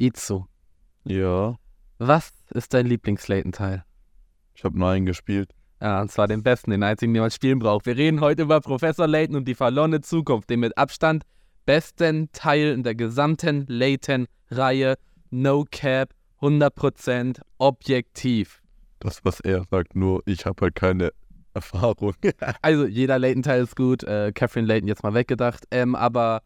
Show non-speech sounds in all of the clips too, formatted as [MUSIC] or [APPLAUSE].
Izu, Ja, was ist dein Lieblings-Layton-Teil? ich habe Nein gespielt. Ja, und zwar den besten, den einzigen, den man spielen braucht. Wir reden heute über Professor Layton und die verlorene Zukunft, den mit Abstand besten Teil in der gesamten Layton-Reihe. No Cap, 100% objektiv. Das, was er sagt, nur ich habe halt keine [LAUGHS] Erfahrung. Also jeder Layton-Teil ist gut, äh, Catherine Layton jetzt mal weggedacht, ähm, aber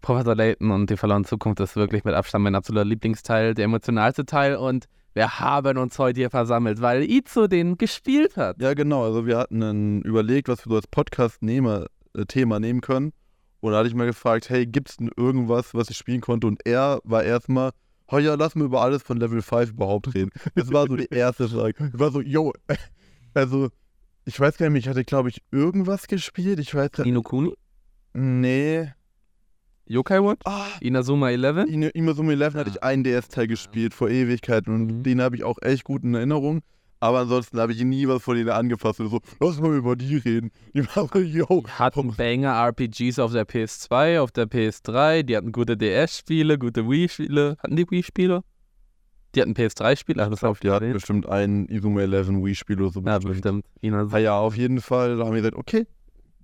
Professor Layton und die verlorene Zukunft ist wirklich mit Abstand mein absoluter Lieblingsteil, der emotionalste Teil und wir haben uns heute hier versammelt, weil Izo den gespielt hat. ja, genau. Also wir hatten dann überlegt, was wir so als Podcast-Thema nehmen können. Und da hatte ich mal gefragt, hey, gibt es denn irgendwas, was ich spielen konnte? Und er war erstmal, oh ja, lass mal über alles von Level 5 überhaupt reden. Das war so die erste Frage. Ich war so, yo, [LAUGHS] also, ich weiß gar nicht, ich hatte, glaube ich, irgendwas gespielt. Ich weiß gar Nino Kuni, Nee. Yokai Watch, Ah, Inazuma 11. in Imazuma 11 hatte ich einen DS-Teil gespielt vor Ewigkeiten und Mhm. den habe ich auch echt gut in Erinnerung. Aber ansonsten habe ich nie was von denen angefasst. Und so, lass mal über die reden. Die war so, yo. hatten Banger RPGs auf der PS2, auf der PS3, die hatten gute DS-Spiele, gute Wii-Spiele. Hatten die Wii-Spiele? Die hatten PS3-Spiele, ach, das habe ich Die hatten gesehen. bestimmt ein Izuma 11 Wii-Spiel oder so. Ja, bestimmt. bestimmt. Inazuma. Ah ja, auf jeden Fall. Da haben wir gesagt, okay,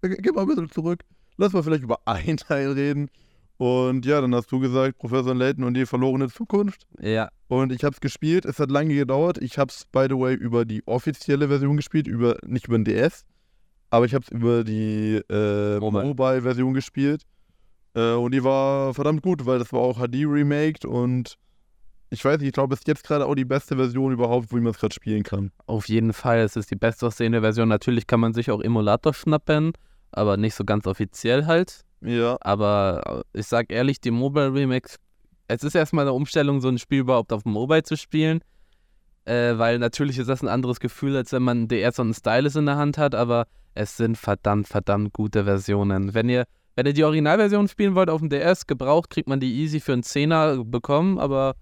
ge- geh mal ein bisschen zurück. Lass mal vielleicht über [LAUGHS] einen Teil reden. Und ja, dann hast du gesagt, Professor Layton und die verlorene Zukunft. Ja, Und ich habe es gespielt. Es hat lange gedauert. Ich habe es, by the way, über die offizielle Version gespielt, über nicht über den DS, aber ich habe es über die äh, Mobile. Mobile-Version gespielt. Äh, und die war verdammt gut, weil das war auch HD remaked und ich weiß nicht, ich glaube, es ist jetzt gerade auch die beste Version überhaupt, wo man es gerade spielen kann. auf jeden Fall. Es ist die best aussehende Version. Natürlich kann man sich auch Emulator schnappen, aber nicht so ganz offiziell halt. Ja, Aber äh, ich sag ehrlich, die Mobile Remakes, es ist erstmal eine Umstellung, so ein Spiel überhaupt auf dem Mobile zu spielen. Äh, weil natürlich ist das ein anderes Gefühl, als wenn man einen DS und einen Stylus in der Hand hat, aber es sind verdammt, verdammt gute Versionen. Wenn ihr, wenn ihr die Originalversion spielen wollt auf dem DS, gebraucht, kriegt man die easy für einen Zehner bekommen, aber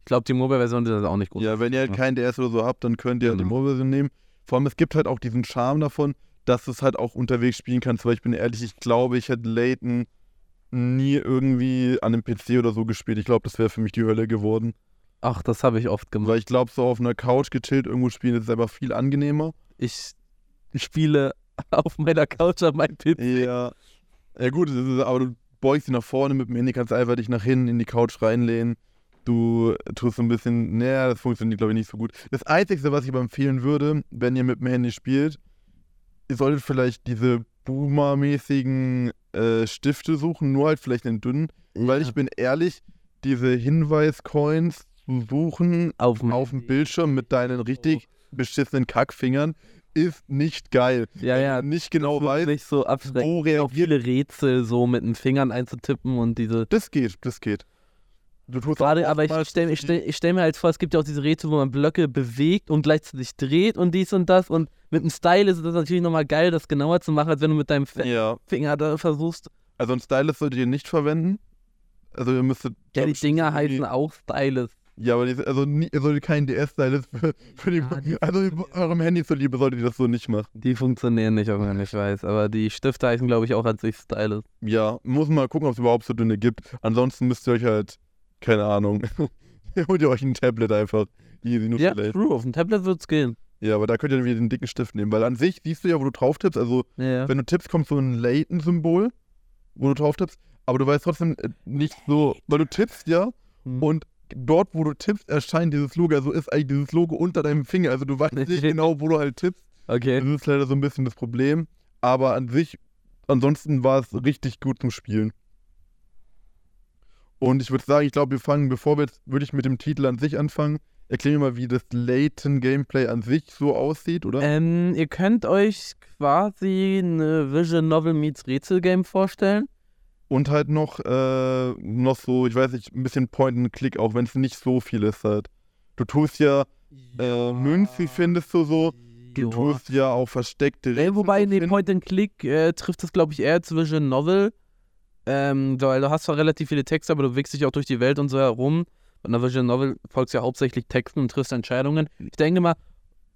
ich glaube, die Mobile-Version ist auch nicht gut. ja, wenn ihr halt Ja. kein DS oder so habt, dann könnt ihr halt die Genau. Mobile-Version nehmen. Vor allem, es gibt halt auch diesen Charme davon, dass du es halt auch unterwegs spielen kannst, weil ich bin ehrlich, ich glaube, ich hätte Layton nie irgendwie an einem PC oder so gespielt. Ich glaube, das wäre für mich die Hölle geworden. Ach, das habe ich oft gemacht. Weil ich glaube, so auf einer Couch gechillt irgendwo spielen ist einfach viel angenehmer. Ich spiele [LAUGHS] auf meiner Couch auf meinem PC. Ja. Ja gut, ist, aber du beugst dich nach vorne mit dem Handy, kannst einfach dich nach hinten in die Couch reinlehnen. Du tust so ein bisschen, naja, das funktioniert glaube ich nicht so gut. Das Einzige, was ich aber empfehlen würde, wenn ihr mit dem Handy spielt, ihr solltet vielleicht diese Boomer-mäßigen äh, Stifte suchen, nur halt vielleicht den dünnen. Weil ich bin ehrlich, diese Hinweis-Coins zu suchen auf dem, auf dem Bildschirm mit deinen richtig beschissenen Kackfingern ist nicht geil. Ja, ja. nicht genau weißt, nicht so abschreckend. wo Auch reagiert. viele Rätsel so mit den Fingern einzutippen und diese. Das geht, das geht. Du tust Gerade, aber ich stelle stell, stell mir halt vor, es gibt ja auch diese Rätsel, wo man Blöcke bewegt und gleichzeitig dreht und dies und das. Und mit dem Style ist das natürlich nochmal geil, das genauer zu machen, als wenn du mit deinem Ja, Finger da versuchst. also ein Stylus solltet ihr nicht verwenden. Also ihr müsstet. Ja, die Dinger heißen auch Stylus. Ja, aber die, also nie, ihr solltet keinen DS-Stylus für, für die, Ja, die [LAUGHS] Also eurem Handy zuliebe solltet ihr das so nicht machen. Die funktionieren nicht, auch wenn ich weiß. Aber die Stifte heißen, glaube ich, auch an sich Stylus. Ja, muss mal gucken, ob es überhaupt so dünne gibt. Ansonsten müsst ihr euch halt, keine Ahnung, [LAUGHS] holt ihr euch ein Tablet einfach. Easy, nur Ja, vielleicht. true, auf dem Tablet wird's gehen. Ja, aber da könnt ihr dann wieder den dicken Stift nehmen, weil an sich siehst du ja, wo du drauf tippst. Also, Ja. wenn du tippst, kommt so ein Layton-Symbol, wo du drauf tippst. Aber du weißt trotzdem äh, nicht so, weil du tippst ja Hm. und dort, wo du tippst, erscheint dieses Logo. Also ist eigentlich dieses Logo unter deinem Finger. Also du weißt nicht genau, wo du halt tippst. Okay. Das ist leider so ein bisschen das Problem. Aber an sich, ansonsten war es richtig gut zum Spielen. Und ich würde sagen, ich glaube, wir fangen, bevor wir jetzt, würde ich mit dem Titel an sich anfangen. Erklär mir mal, wie das Layton-Gameplay an sich so aussieht, oder? Ähm, ihr könnt euch quasi eine Vision Novel meets Rätselgame vorstellen. Und halt noch, äh, noch so, ich weiß nicht, ein bisschen Point-and-Click, auch wenn es nicht so viel ist halt. Du tust ja, äh, Münzen findest du so, du Ja. tust ja auch versteckte Nee, wobei, so nee, finden. Point and Click äh, trifft es, glaube ich, eher zu Vision Novel. Ähm, weil du hast zwar relativ viele Texte, aber du wickst dich auch durch die Welt und so herum. Bei einer Vision Novel folgst ja hauptsächlich Texten und triffst Entscheidungen. Ich denke mal,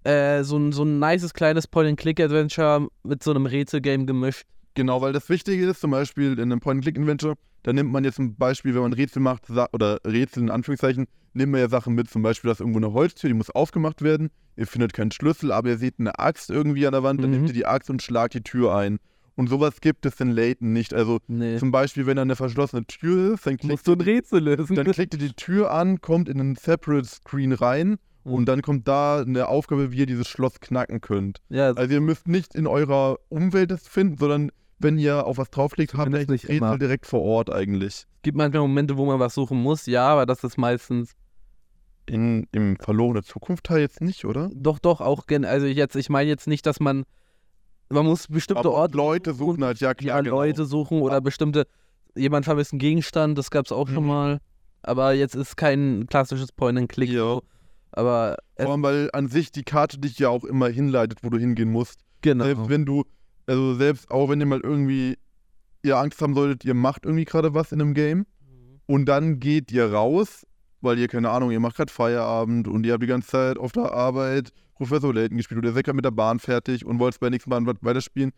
äh, so, ein, so ein nices kleines Point-and-Click-Adventure mit so einem Rätselgame gemischt. Genau, weil das Wichtige ist, zum Beispiel in einem Point-and-Click-Adventure, da nimmt man jetzt zum Beispiel, wenn man Rätsel macht, oder Rätsel in Anführungszeichen, nimmt man ja Sachen mit, zum Beispiel, dass irgendwo eine Holztür, die muss aufgemacht werden, ihr findet keinen Schlüssel, aber ihr seht eine Axt irgendwie an der Wand, dann Mhm. nehmt ihr die Axt und schlagt die Tür ein. Und sowas gibt es in Layton nicht. Also Nee. zum Beispiel, wenn da eine verschlossene Tür ist, dann klickt, du ein Rätsel lösen. dann klickt ihr die Tür an, kommt in einen Separate Screen rein Mhm. und dann kommt da eine Aufgabe, wie ihr dieses Schloss knacken könnt. ja, Also ihr müsst nicht in eurer Umwelt das finden, sondern wenn ihr auf was draufklickt, habt ihr nicht Rätsel immer. direkt vor Ort eigentlich. es gibt manchmal Momente, wo man was suchen muss, ja, aber das ist meistens In, Im verlorene Zukunft-Teil jetzt nicht, oder? doch, doch, auch, gen also jetzt, ich meine jetzt nicht, dass man, man muss bestimmte Aber Orte Leute suchen halt, ja ja, klar, genau. Leute suchen oder bestimmte, jemand vermisst einen Gegenstand, das gab es auch schon Mhm. mal. Aber jetzt ist kein klassisches Point-and-Click. Ja. Aber Vor allem, weil an sich die Karte dich ja auch immer hinleitet, wo du hingehen musst. genau. Selbst wenn du, also selbst auch wenn ihr mal irgendwie, ihr Angst haben solltet, ihr macht irgendwie gerade was in einem Game und dann geht ihr raus, weil ihr, keine Ahnung, ihr macht gerade Feierabend und ihr habt die ganze Zeit auf der Arbeit Professor Layton gespielt oder gerade mit der Bahn fertig und wollt bei der nächsten was weiterspielen.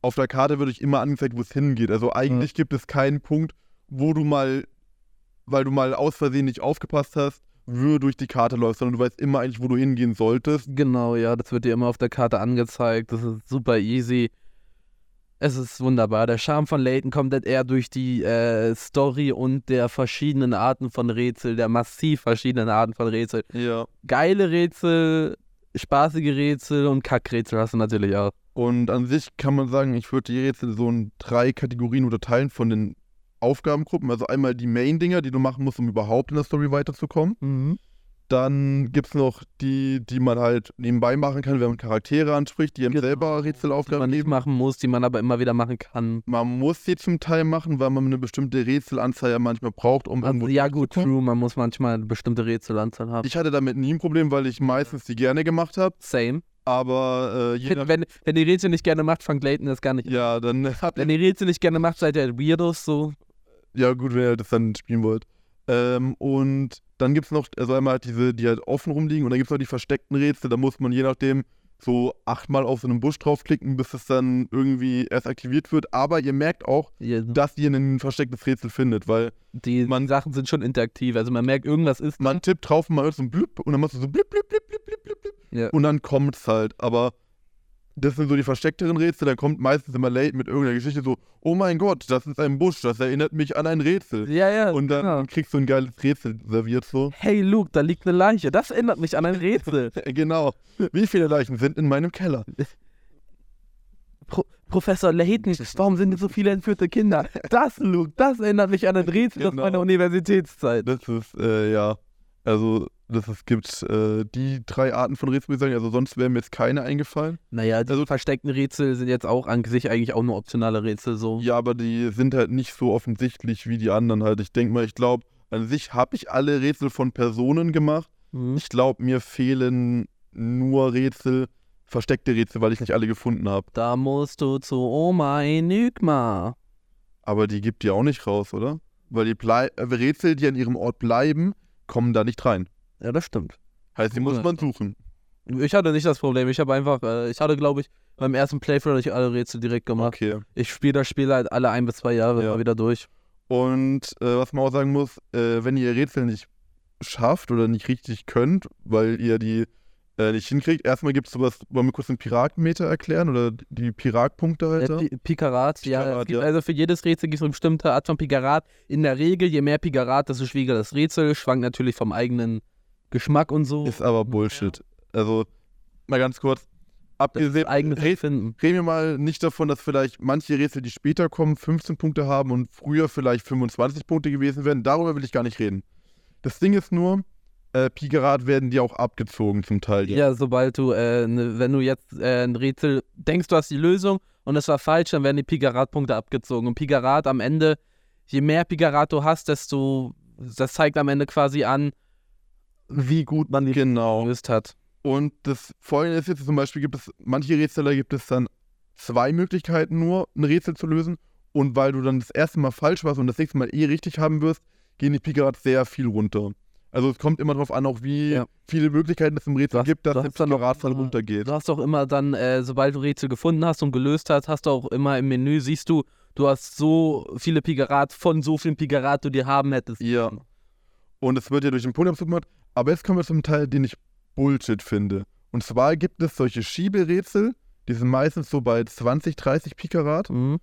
Auf der Karte wird euch immer angezeigt, wo es hingeht. Also eigentlich gibt es keinen Punkt, wo du mal, weil du mal aus Versehen nicht aufgepasst hast, durch die Karte läufst, sondern du weißt immer eigentlich, wo du hingehen solltest. Genau, ja, das wird dir immer auf der Karte angezeigt. Das ist super easy. Es ist wunderbar. Der Charme von Layton kommt halt eher durch die äh, Story und der verschiedenen Arten von Rätsel, der massiv verschiedenen Arten von Rätsel. Ja. Geile Rätsel, spaßige Rätsel und Kackrätsel hast du natürlich auch. Und an sich kann man sagen, ich würde die Rätsel so in drei Kategorien unterteilen von den Aufgabengruppen. Also einmal die Main-Dinger, die du machen musst, um überhaupt in der Story weiterzukommen. Dann gibt es noch die, die man halt nebenbei machen kann, wenn man Charaktere anspricht, die einem Genau. selber Die Rätselaufgaben man nicht machen muss, die man aber immer wieder machen kann. Man muss sie zum Teil machen, weil man eine bestimmte Rätselanzahl ja manchmal braucht, um Also, irgendwo ja, gut, true, man muss manchmal eine bestimmte Rätselanzahl haben. Ich hatte damit nie ein Problem, weil ich meistens die gerne gemacht habe. Same. Aber äh, je nach, Wenn, wenn die Rätsel nicht gerne macht, fangt Layton das gar nicht ja, dann [LAUGHS] habt Wenn die Rätsel nicht gerne macht, seid ihr Weirdos so. Ja, gut, wenn ihr das dann spielen wollt. Ähm, und dann gibt es noch, also einmal halt diese, die halt offen rumliegen und dann gibt es noch die versteckten Rätsel, da muss man je nachdem so achtmal auf so einen Busch draufklicken, bis es dann irgendwie erst aktiviert wird. Aber ihr merkt auch, Ihr, dass ihr ein verstecktes Rätsel findet, weil die man- Sachen sind schon interaktiv. Also man merkt, irgendwas ist. man tippt drauf und man hört so ein Blip und dann machst du so blip, blip, blip, blip, blip, blip, blip Ja. und dann kommt's halt. Aber das sind so die versteckteren Rätsel, dann kommt meistens immer late mit irgendeiner Geschichte so, oh mein Gott, das ist ein Busch, das erinnert mich an ein Rätsel. ja, ja. Und dann genau. kriegst du ein geiles Rätsel serviert so. Hey Luke, da liegt eine Leiche. Das erinnert mich an ein Rätsel. [LAUGHS] Genau. Wie viele Leichen sind in meinem Keller? Pro Professor Layton, warum sind so viele entführte Kinder? Das, Luke, das erinnert mich an ein Rätsel aus Genau. meiner Universitätszeit. Das ist, äh, ja. Also, das es gibt äh, die drei Arten von Rätseln, würde ich sagen. Also, sonst wäre mir jetzt keine eingefallen. Naja, die Also- versteckten Rätsel sind jetzt auch an sich eigentlich auch nur optionale Rätsel so. Ja, aber die sind halt nicht so offensichtlich wie die anderen halt. Ich denke mal, ich glaube, an sich habe ich alle Rätsel von Personen gemacht. Mhm. Ich glaube, mir fehlen nur Rätsel, versteckte Rätsel, weil ich nicht alle gefunden habe. Da musst du zu Oma Enigma. Aber die gibt ihr auch nicht raus, oder? Weil die Blei äh, Rätsel, die an ihrem Ort bleiben, kommen da nicht rein. Ja, das stimmt. Heißt, die muss man suchen. Ich hatte nicht das Problem. Ich habe einfach, äh, ich hatte, glaube ich, beim ersten Playthrough ich alle Rätsel direkt gemacht. Okay. Ich spiele das Spiel halt alle ein bis zwei Jahre Ja. mal wieder durch. Und äh, was man auch sagen muss, äh, wenn ihr Rätsel nicht schafft oder nicht richtig könnt, weil ihr die äh, nicht hinkriegt, erstmal gibt es sowas, wollen wir kurz den Piratenmeter erklären oder die Piratpunkte halt? Äh? Pi- Pikarat, ja, Pikarat, es gibt, ja. Also für jedes Rätsel gibt es eine bestimmte Art von Pikarat. In der Regel, je mehr Pikarat, desto schwieriger das Rätsel. Schwankt natürlich vom eigenen Geschmack und so. Ist aber Bullshit. Also, mal ganz kurz. Abgesehen, reden wir mal nicht davon, dass vielleicht manche Rätsel, die später kommen, 15 Punkte haben und früher vielleicht 25 Punkte gewesen wären. Darüber will ich gar nicht reden. Das Ding ist nur, äh, Pikarat werden die auch abgezogen zum Teil. Ja, sobald du, äh, ne, wenn du jetzt äh, ein Rätsel denkst, du hast die Lösung und es war falsch, dann werden die Pikarat-Punkte abgezogen. Und Pikarat am Ende, je mehr Pikarat du hast, desto, das zeigt am Ende quasi an, wie gut man die Genau. gelöst hat. Und das Folgende ist jetzt zum Beispiel, gibt es, manche Rätsel, da gibt es dann zwei Möglichkeiten nur, ein Rätsel zu lösen. Und weil du dann das erste Mal falsch warst und das nächste Mal eh richtig haben wirst, gehen die Pikarat sehr viel runter. Also es kommt immer darauf an, auch wie Ja. viele Möglichkeiten es im Rätsel Du hast- gibt, dass du der immer- runtergeht. Du hast auch immer dann, äh, sobald du Rätsel gefunden hast und gelöst hast, hast du auch immer im Menü, siehst du, du hast so viele Pigarat von so vielen Pigarat du dir haben hättest. Ja. Und es wird ja durch den Podiumszug gemacht. Aber jetzt kommen wir zum Teil, den ich Bullshit finde. Und zwar gibt es solche Schieberätsel, die sind meistens so bei 20, 30 Pikarat. Mhm.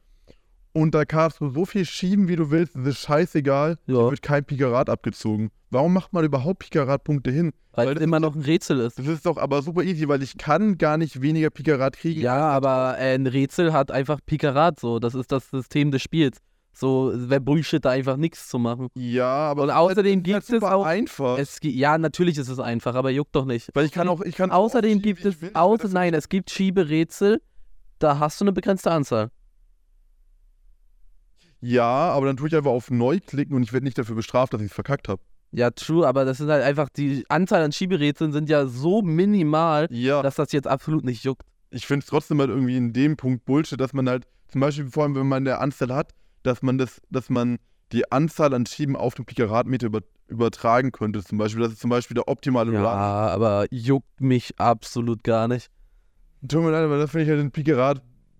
Und da kannst du so viel schieben, wie du willst. Das ist scheißegal. Ja. Wird kein Pikarat abgezogen. Warum macht man überhaupt Pikarat-Punkte hin? Weil, Weil es immer ist- noch ein Rätsel ist. Das ist doch aber super easy, weil ich kann gar nicht weniger Pikarat kriegen. Ja, aber äh, ein Rätsel hat einfach Pikarat so. Das ist das System des Spiels. So wäre Bullshit, da einfach nichts zu machen. Ja, aber Und halt- außerdem gibt es auch- einfach. Es, ja, natürlich ist es einfach, aber juckt doch nicht. weil ich kann auch, ich kann Außerdem auch gibt schieben, wie es, will. außer, nein, es gibt Schieberätsel, da hast du eine begrenzte Anzahl. Ja, aber dann tue ich einfach auf Neu klicken und ich werde nicht dafür bestraft, dass ich es verkackt habe. Ja, true, aber das sind halt einfach, die Anzahl an Schieberätseln sind ja so minimal, Ja. dass das jetzt absolut nicht juckt. ich finde es trotzdem halt irgendwie in dem Punkt Bullshit, dass man halt, zum Beispiel vor allem, wenn man eine Anzahl hat, dass man das, dass man die Anzahl an Schieben auf den Pikaratmeter über, übertragen könnte. Zum Beispiel, das ist zum Beispiel der optimale Ja, Run. aber juckt mich absolut gar nicht. Tut mir leid, aber das finde ich halt den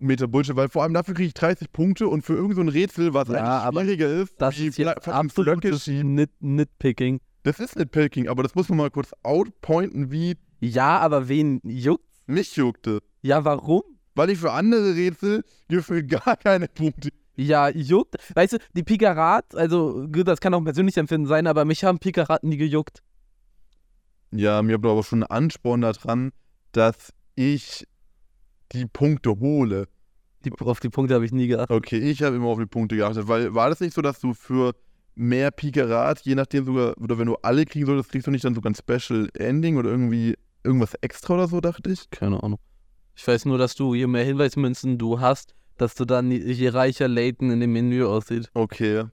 Pikaratmeter Bullshit, weil vor allem dafür kriege ich 30 Punkte und für irgend so ein Rätsel, was Ja, eigentlich schwieriger ist, Das ist Blöcke absolutes. Nit Nitpicking. Das ist nicht Pilking, aber das muss man mal kurz outpointen, wie Ja, aber wen juckt? mich juckte. Ja, warum? Weil ich für andere Rätsel gefühlt gar keine Punkte. Ja, juckt. Weißt du, die Pikarat, also gut, das kann auch ein persönliches Empfinden sein, aber mich haben Pikarat nie gejuckt. Ja, mir aber schon ein Ansporn daran, dass ich die Punkte hole. Die, auf die Punkte habe ich nie geachtet. Okay, ich habe immer auf die Punkte geachtet, weil war das nicht so, dass du für mehr Pikarat, je nachdem sogar, oder wenn du alle kriegen solltest, kriegst du nicht dann sogar ein Special Ending oder irgendwie irgendwas extra oder so, dachte ich? Keine Ahnung. Ich weiß nur, dass du, je mehr Hinweismünzen du hast, dass du dann, je reicher Layton in dem Menü aussieht. Okay.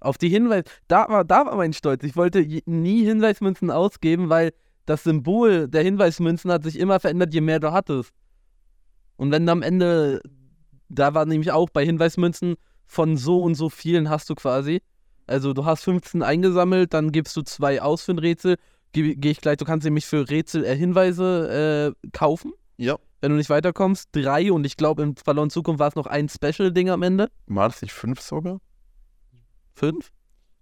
Auf die Hinweis, da war, da war mein Stolz. Ich wollte nie Hinweismünzen ausgeben, weil das Symbol der Hinweismünzen hat sich immer verändert, je mehr du hattest. Und wenn du am Ende, da war nämlich auch bei Hinweismünzen von so und so vielen hast du quasi. Also du hast 15 eingesammelt, dann gibst du zwei aus für ein Rätsel. Gehe geh ich gleich, du kannst nämlich für Rätsel äh, Hinweise äh, kaufen, Ja. wenn du nicht weiterkommst. Drei und ich glaube in Verloren Zukunft war es noch ein Special-Ding am Ende. War das nicht fünf sogar? Fünf?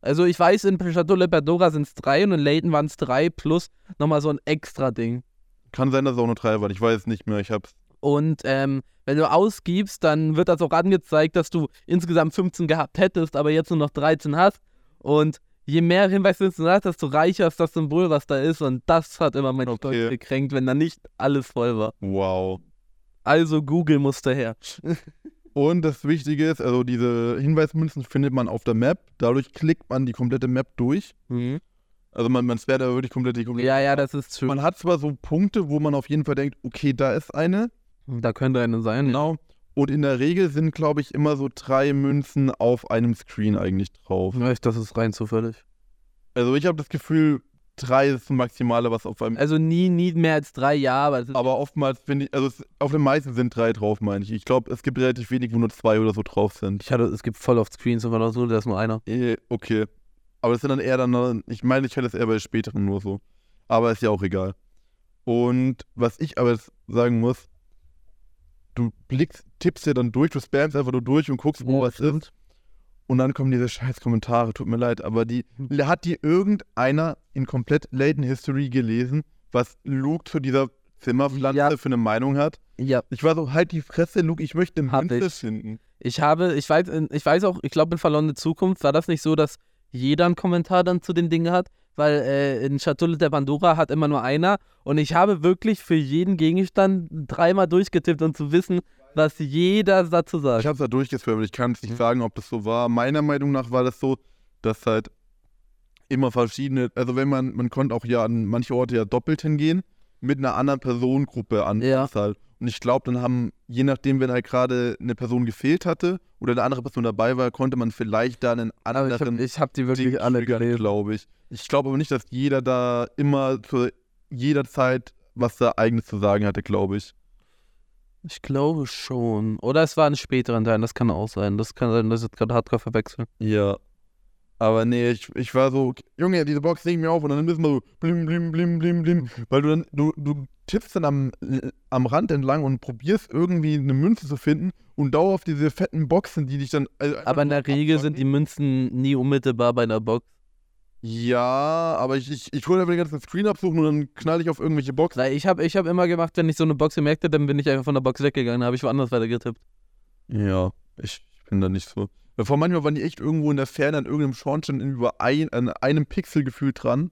Also ich weiß, in Schatulle Pandora sind es drei und in Layton waren es drei plus nochmal so ein extra Ding. Kann sein, dass es auch nur drei waren. Ich weiß es nicht mehr. Ich hab's. Und ähm, wenn du ausgibst, dann wird das auch angezeigt, dass du insgesamt 15 gehabt hättest, aber jetzt nur noch 13 hast. Und je mehr Hinweise du hast, desto reicher ist das Symbol, was da ist. Und das hat immer mein Okay. Stolz gekränkt, wenn da nicht alles voll war. Wow. Also Google musste her. [LAUGHS] Und das Wichtige ist, also diese Hinweismünzen findet man auf der Map. Dadurch klickt man die komplette Map durch. Also man, man sperrt da wirklich komplett die komplette Ja, ja, das ist true. Man hat zwar so Punkte, wo man auf jeden Fall denkt, okay, da ist eine. Da könnte eine sein. Genau. Und in der Regel sind, glaube ich, immer so drei Münzen auf einem Screen eigentlich drauf. Ja, ich- das ist rein zufällig. Also ich habe das Gefühl, drei ist das Maximale, was auf einem. Also nie, nie mehr als drei, ja, aber Aber oftmals finde ich, also es, auf den meisten sind drei drauf, meine ich. Ich glaube, es gibt relativ wenig, wo nur zwei oder so drauf sind. Ich hatte, es gibt voll oft Screens und war so, da ist nur einer. Eh, Okay. Aber das sind dann eher dann, ich meine, ich hätte es eher bei späteren nur so. Aber ist ja auch egal. Und was ich aber jetzt sagen muss, du blickst, tippst ja dann durch, du spammst einfach nur durch und guckst, wo Ja, was ist. Und dann kommen diese scheiß Kommentare, tut mir leid, aber die hat die irgendeiner in komplett Layton History gelesen, was Luke zu dieser Zimmerpflanze Ja. für eine Meinung hat. Ja, Ich war so, halt die Fresse, Luke, ich möchte Hab Münze ich. finden. ich habe, ich weiß, ich weiß auch, ich glaube in Verlorene Zukunft war das nicht so, dass jeder einen Kommentar dann zu den Dingen hat, weil äh, in Schatulle der Pandora hat immer nur einer und ich habe wirklich für jeden Gegenstand dreimal durchgetippt, um zu wissen, was jeder dazu sagt. Ich habe es da durchgeswirrt, ich kann es nicht Mhm. sagen, ob das so war. Meiner Meinung nach war das so, dass halt immer verschiedene, also wenn man, man konnte auch ja an manche Orte ja doppelt hingehen, mit einer anderen Personengruppe an Ja. halt. Und ich glaube, dann haben, je nachdem, wenn halt gerade eine Person gefehlt hatte oder eine andere Person dabei war, konnte man vielleicht da einen aber ich anderen habe ich hab die wirklich alle gelesen. glaube ich. Ich glaube aber nicht, dass jeder da immer zu jeder Zeit was da eigenes zu sagen hatte, glaube ich. Ich glaube schon. Oder es war ein späteren Teil, das kann auch sein. Das kann sein, dass ich jetzt gerade hardcore verwechseln. Ja. Aber nee, ich, ich war so, Junge, diese Box regt mir auf und dann ist mal so blim, blim, blim, blim, blim. Weil du dann, du, du tippst dann am, am Rand entlang und probierst irgendwie eine Münze zu finden und dauerhaft diese fetten Boxen, die dich dann. Also Aber in der Regel sind die Münzen nie unmittelbar bei einer Box. Ja, aber ich, ich, ich hole einfach den ganzen Screen absuchen und dann knall ich auf irgendwelche Boxen. Weil ich habe ich hab immer gemacht, wenn ich so eine Box gemerkt habe, dann bin ich einfach von der Box weggegangen, habe ich woanders weiter getippt. Ja, ich, bin da nicht so. Vor manchmal waren die echt irgendwo in der Ferne an irgendeinem Schornstein über ein, an einem Pixel gefühlt dran.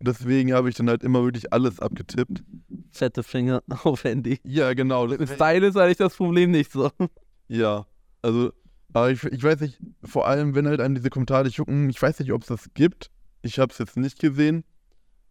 Deswegen habe ich dann halt immer wirklich alles abgetippt. Fette Finger [LAUGHS] auf Handy. Ja, genau. Mit Style ist eigentlich das Problem nicht so. [LAUGHS] Ja, also, aber ich, ich weiß nicht, vor allem, wenn halt einem diese Kommentare jucken, ich weiß nicht, ob es das gibt. Ich habe es jetzt nicht gesehen.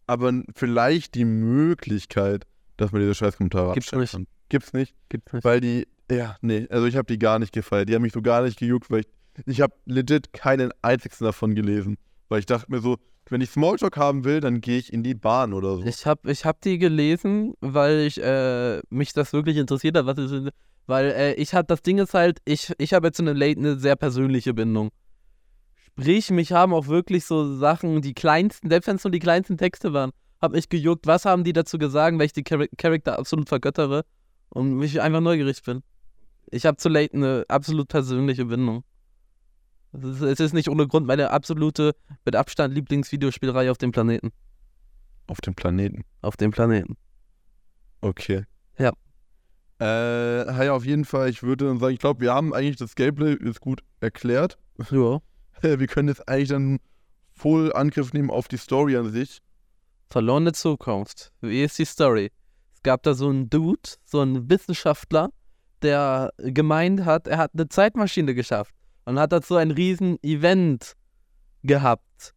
Aber vielleicht die Möglichkeit, dass man diese Scheißkommentare Gibt's abstellen nicht. kann. Gibt's nicht. Gibt's nicht. Weil die, ja, nee, also ich habe die gar nicht gefeiert. Die haben mich so gar nicht gejuckt, weil ich, ich habe legit keinen einzigen davon gelesen. Weil ich dachte mir so, wenn ich Smalltalk haben will, dann gehe ich in die Bahn oder so. Ich habe ich hab die gelesen, weil ich äh, mich das wirklich interessiert hat, was ist, weil äh, ich habe das Ding ist halt, ich, ich habe jetzt Late eine sehr persönliche Bindung. Sprich, mich haben auch wirklich so Sachen, die kleinsten, selbst wenn es nur die kleinsten Texte waren, habe ich gejuckt, was haben die dazu gesagt, weil ich die Char Charakter absolut vergöttere und mich einfach neugierig bin. Ich habe zu Late eine absolut persönliche Bindung. Es ist, es ist nicht ohne Grund meine absolute, mit Abstand Lieblingsvideospielreihe auf dem Planeten. Auf dem Planeten. Auf dem Planeten. Okay. Ja. Äh, ja, auf jeden Fall, ich würde sagen, ich glaube, wir haben eigentlich das Gameplay ist gut erklärt. Ja. Wir können jetzt eigentlich dann voll Angriff nehmen auf die Story an sich. Verlorene Zukunft. Wie ist die Story? Es gab da so einen Dude, so einen Wissenschaftler, der gemeint hat, er hat eine Zeitmaschine geschafft und hat dazu ein riesen Event gehabt.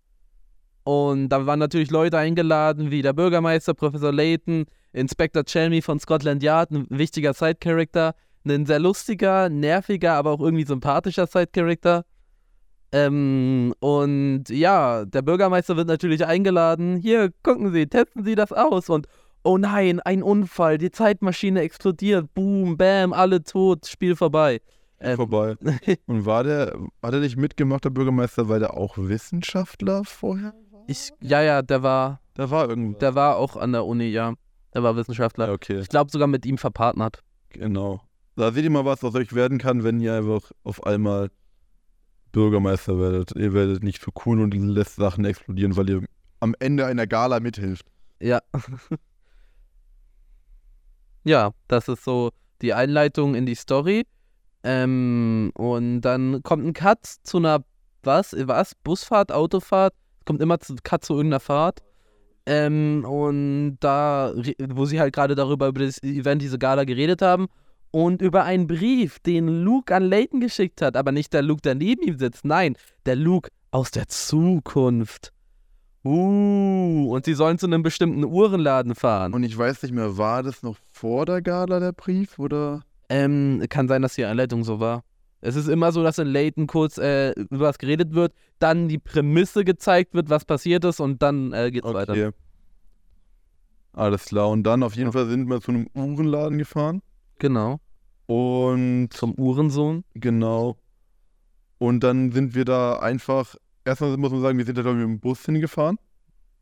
Und da waren natürlich Leute eingeladen, wie der Bürgermeister, Professor Layton, Inspector Chelmy von Scotland Yard, ein wichtiger Side-Character, ein sehr lustiger, nerviger, aber auch irgendwie sympathischer Side-Character. Ähm, und ja, der Bürgermeister wird natürlich eingeladen. Hier, gucken Sie, testen Sie das aus. Und oh nein, ein Unfall, die Zeitmaschine explodiert. Boom, bam, alle tot, Spiel vorbei. Ähm, Vorbei. [LAUGHS] Und war der, hat er nicht mitgemacht, der Bürgermeister, weil der auch Wissenschaftler vorher war? ich, ja, ja, der war, Da war irgendwas. der war auch an der Uni, ja. Der war Wissenschaftler. Ja, okay, Ich glaube sogar mit ihm verpartnert. genau. Da seht ihr mal, was aus euch werden kann, wenn ihr einfach auf einmal Bürgermeister werdet. Ihr werdet nicht so cool und lässt Sachen explodieren, weil ihr am Ende einer Gala mithilft. Ja. [LAUGHS] ja, das ist so die Einleitung in die Story. Ähm, und dann kommt ein Cut zu einer, was, was? Busfahrt, Autofahrt? Kommt immer zu Cut zu irgendeiner Fahrt. Ähm, und da, wo sie halt gerade darüber, über das Event, diese Gala geredet haben. Und über einen Brief, den Luke an Layton geschickt hat. Aber nicht der Luke, der neben ihm sitzt. Nein, der Luke aus der Zukunft. Uh, und sie sollen zu einem bestimmten Uhrenladen fahren. Und ich weiß nicht mehr, war das noch vor der Gala der Brief oder? Ähm, kann sein, dass die Einleitung so war. Es ist immer so, dass in Layton kurz äh, über was geredet wird, dann die Prämisse gezeigt wird, was passiert ist und dann äh, geht's weiter. Okay. Alles klar. Und dann auf jeden Fall sind wir zu einem Uhrenladen gefahren. Genau. Und Zum Uhrensohn. genau. Und dann sind wir da einfach. Erstmal muss man sagen, wir sind da, glaube ich, mit dem Bus hingefahren.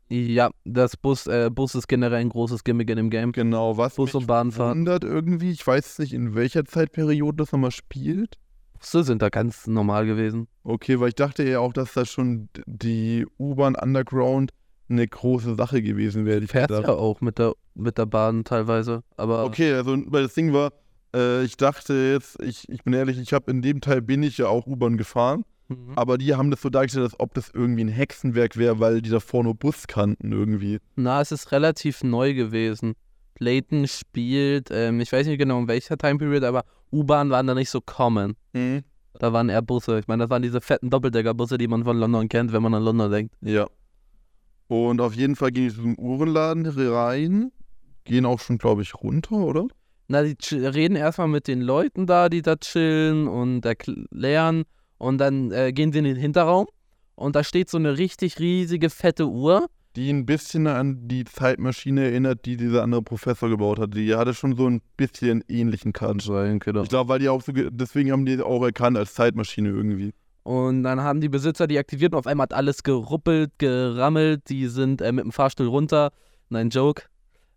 Ja, das Bus, äh, Bus ist generell ein großes Gimmick in dem Game. Genau, was Bus mich und Bahnfahren. wundert irgendwie. Ich weiß nicht, in welcher Zeitperiode das nochmal spielt. Busse sind da ganz normal gewesen. Okay, weil ich dachte ja auch, dass da schon die U-Bahn Underground eine große Sache gewesen wäre. die Fährt ja auch mit der, mit der Bahn teilweise. Aber Okay, also weil das Ding war, äh, ich dachte jetzt, ich, ich bin ehrlich, ich habe in dem Teil bin ich ja auch U-Bahn gefahren, Mhm. aber die haben das so dargestellt, als ob das irgendwie ein Hexenwerk wäre, weil die davor nur Bus kannten irgendwie. Na, es ist relativ neu gewesen. Layton spielt, ähm, ich weiß nicht genau in welcher Time Period, aber U-Bahn waren da nicht so common. Da waren eher Busse. Ich meine, das waren diese fetten Doppeldeckerbusse, die man von London kennt, wenn man an London denkt. Ja. Und auf jeden Fall gehen die zu diesem Uhrenladen rein, gehen auch schon, glaube ich, runter, oder? Na, die reden erstmal mit den Leuten da, die da chillen und erklären. Und dann äh, gehen sie in den Hinterraum. Und da steht so eine richtig riesige, fette Uhr. Die ein bisschen an die Zeitmaschine erinnert, die dieser andere Professor gebaut hat. Die hatte schon so ein bisschen ähnlichen Kant. Sein, genau. Ich glaube, weil die auch so, ge- deswegen haben die auch erkannt als Zeitmaschine irgendwie. Und dann haben die Besitzer die aktiviert und auf einmal hat alles geruppelt, gerammelt. Die sind äh, mit dem Fahrstuhl runter. Nein, Joke.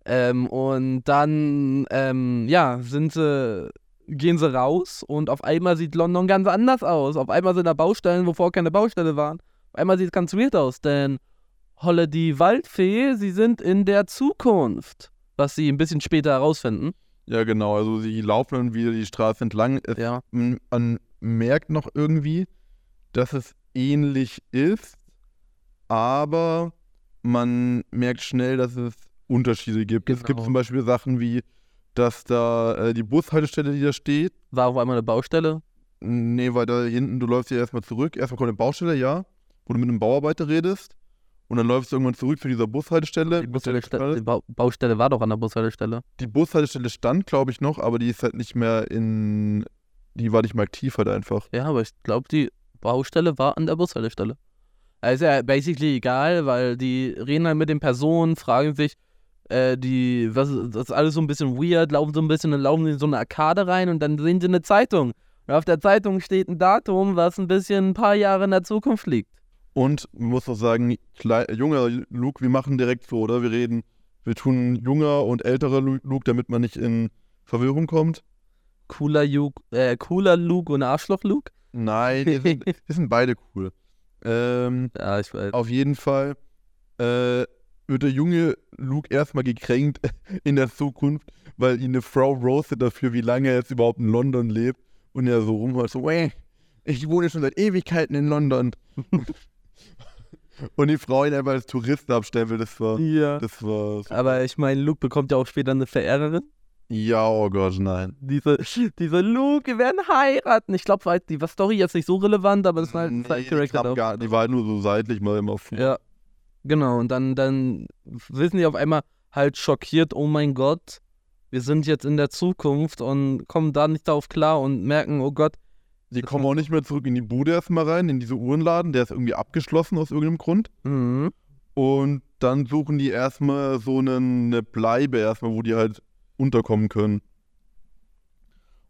Ähm, und dann, ähm, ja, sind sie gehen sie raus und auf einmal sieht London ganz anders aus. Auf einmal sind da Baustellen, wo vorher keine Baustelle waren. Auf einmal sieht es ganz weird aus, denn Holle die Waldfee, sie sind in der Zukunft. Was sie ein bisschen später herausfinden. Ja, genau. Also sie laufen dann wieder die Straße entlang. Es, Ja. Man merkt noch irgendwie, dass es ähnlich ist, aber man merkt schnell, dass es Unterschiede gibt. Es gibt Genau. zum Beispiel Sachen wie, dass da äh, die Bushaltestelle, die da steht, War auf einmal eine Baustelle. Nee, weil da hinten, du läufst ja erstmal zurück. Erstmal kommt eine Baustelle, ja, wo du mit einem Bauarbeiter redest. Und dann läufst du irgendwann zurück zu dieser Bushaltestelle. Die, Bushaltestelle, die Bau Baustelle war doch an der Bushaltestelle. Die Bushaltestelle stand, glaube ich, noch, aber die ist halt nicht mehr in. Die war nicht mehr aktiv halt einfach. Ja, aber ich glaube, die Baustelle war an der Bushaltestelle. Also ja, basically egal, weil die reden halt mit den Personen, fragen sich, äh, die, was, das ist alles so ein bisschen weird, laufen so ein bisschen, dann laufen sie in so eine Arkade rein und dann sehen sie eine Zeitung. Und auf der Zeitung steht ein Datum, was ein bisschen ein paar Jahre in der Zukunft liegt. Und man muss auch sagen, junger Luke, wir machen direkt so, oder? Wir reden, wir tun junger und älterer Lu- Luke, damit man nicht in Verwirrung kommt. Cooler Luke, äh, cooler Luke und Arschloch Luke? Nein, die sind, [LAUGHS] die sind beide cool. Ähm, Ja, ich weiß. Auf jeden Fall äh, wird der junge Luke erstmal gekränkt [LAUGHS] in der Zukunft, weil ihn eine Frau roastet dafür, wie lange er jetzt überhaupt in London lebt. Und er so rumhört, so, "Wäh, ich wohne schon seit Ewigkeiten in London. [LAUGHS] und die Frau ihn einfach als Tourist abstellen will, das war, Ja. das war, so- Aber ich meine, Luke bekommt ja auch später eine Verehrerin. Ja, oh Gott, nein. Diese, diese Luke, wir werden heiraten. Ich glaube, die war Story jetzt nicht so relevant, aber das war halt ein Nee, Side ich Character. glaub doch. gar, die war halt nur so seitlich mal immer vor. Ja. Genau, und dann, dann wissen die auf einmal halt schockiert, oh mein Gott, wir sind jetzt in der Zukunft und kommen da nicht darauf klar und merken, oh Gott, Die kommen auch nicht mehr zurück in die Bude erstmal rein, in diese Uhrenladen, der ist irgendwie abgeschlossen aus irgendeinem Grund. mhm, Und dann suchen die erstmal so einen, eine Bleibe erstmal, wo die halt unterkommen können.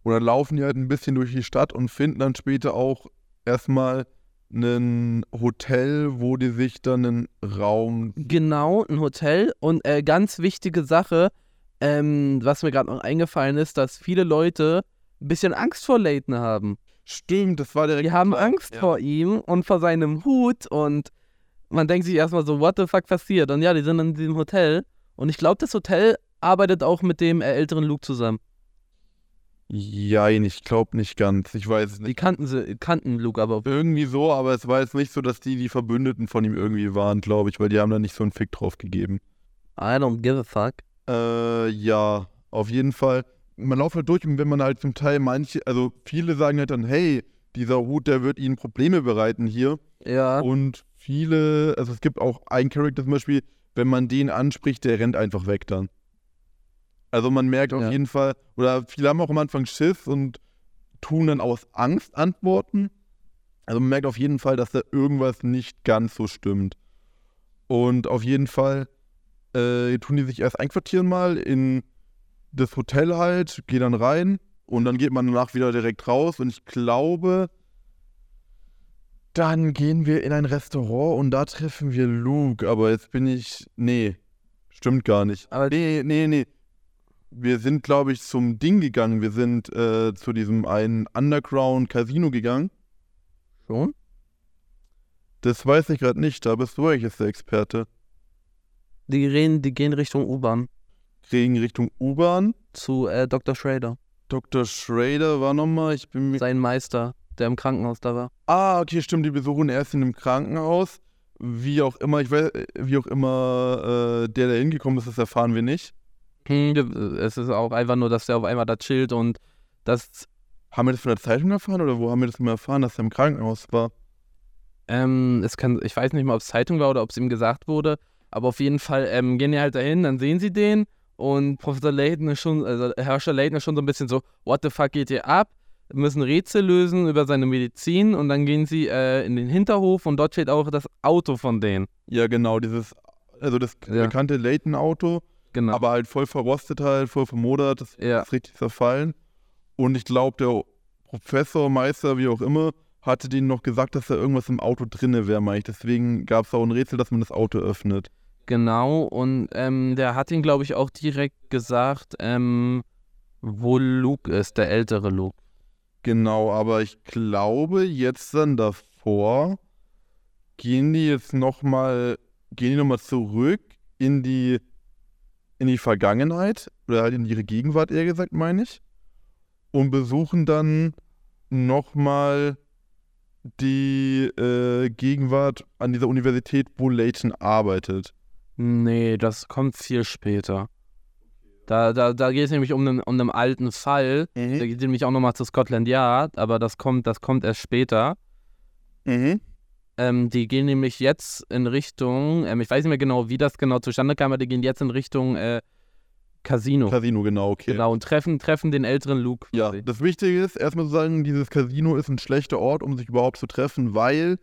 Und dann laufen die halt ein bisschen durch die Stadt und finden dann später auch erstmal ein Hotel, wo die sich dann einen Raum. genau, ein Hotel und äh, ganz wichtige Sache, ähm, was mir gerade noch eingefallen ist, dass viele Leute ein bisschen Angst vor Layton haben. Stimmt, das war direkt. Die haben klar. Angst ja. vor ihm und vor seinem Hut und man denkt sich erstmal so, what the fuck passiert? Und ja, die sind in diesem Hotel und ich glaube, das Hotel arbeitet auch mit dem äh, älteren Luke zusammen. Jein, ich glaube nicht ganz. Ich weiß es Die nicht. kannten sie, kannten Luke aber. Irgendwie so, aber es war jetzt nicht so, dass die die Verbündeten von ihm irgendwie waren, glaube ich, weil die haben da nicht so einen Fick drauf gegeben. I don't give a fuck. Äh, ja, auf jeden Fall. Man läuft halt durch und wenn man halt zum Teil manche, also viele sagen halt dann, hey, dieser Hut, der wird ihnen Probleme bereiten hier. Ja, Und viele, also es gibt auch einen Charakter zum Beispiel, wenn man den anspricht, der rennt einfach weg dann. Also man merkt auf Ja. jeden Fall, oder viele haben auch am Anfang Schiss und tun dann aus Angst antworten. Also man merkt auf jeden Fall, dass da irgendwas nicht ganz so stimmt. Und auf jeden Fall äh, tun die sich erst einquartieren mal in das Hotel halt, gehen dann rein und dann geht man danach wieder direkt raus und ich glaube, dann gehen wir in ein Restaurant und da treffen wir Luke, aber jetzt bin ich, nee, stimmt gar nicht. Aber- nee, nee, nee. Wir sind, glaube ich, zum Ding gegangen. Wir sind äh, zu diesem einen Underground-Casino gegangen. schon. Das weiß ich gerade nicht, da bist du eigentlich der Experte. Die gehen, die gehen Richtung U-Bahn Kriegen Richtung U-Bahn. zu äh, Dr. Schrader, Dr. Schrader war nochmal, ich bin mir. sein Meister, der im Krankenhaus da war. Ah, okay, stimmt, die besuchen erst in einem Krankenhaus. Wie auch immer, ich weiß, wie auch immer äh, der da hingekommen ist, das erfahren wir nicht. Hm, wir- es ist auch einfach nur, dass der auf einmal da chillt und das, Haben wir das von der Zeitung erfahren oder wo haben wir das mal erfahren, dass er im Krankenhaus war? ähm, es kann, ich weiß nicht mal, ob es Zeitung war oder ob es ihm gesagt wurde, aber auf jeden Fall ähm, gehen die halt dahin, dann sehen sie den und Professor Layton ist schon, also Herrscher Layton ist schon so ein bisschen so, what the fuck geht hier ab? Wir müssen Rätsel lösen über seine Medizin und dann gehen sie äh, in den Hinterhof und dort steht auch das Auto von denen. Ja, genau, dieses, also das Ja. bekannte Layton-Auto, Genau. aber halt voll verrostet halt, voll vermodert, das ja. ist richtig zerfallen. Und ich glaube, der Professor, Meister, wie auch immer, hatte denen noch gesagt, dass da irgendwas im Auto drinne wäre, meine ich. Deswegen gab es auch ein Rätsel, dass man das Auto öffnet. Genau, und ähm, der hat ihn, glaube ich, auch direkt gesagt, ähm, Wo Luke ist, der ältere Luke. Genau, aber ich glaube, jetzt dann davor gehen die jetzt nochmal, gehen die nochmal zurück in die, in die Vergangenheit oder halt in ihre Gegenwart, eher gesagt, meine ich, und besuchen dann nochmal die äh, Gegenwart an dieser Universität, wo Leighton arbeitet. Nee, das kommt viel später. Da, da, da geht es nämlich um einen, um einen alten Fall. Da geht es nämlich auch nochmal zu Scotland Yard, aber das kommt, das kommt erst später. Mhm. Ähm, die gehen nämlich jetzt in Richtung, ähm, ich weiß nicht mehr genau, wie das genau zustande kam, aber die gehen jetzt in Richtung äh, Casino. Casino, genau, okay. Genau, und treffen, treffen den älteren Luke. Ja, quasi. das Wichtige ist, erstmal zu sagen, dieses Casino ist ein schlechter Ort, um sich überhaupt zu treffen, weil,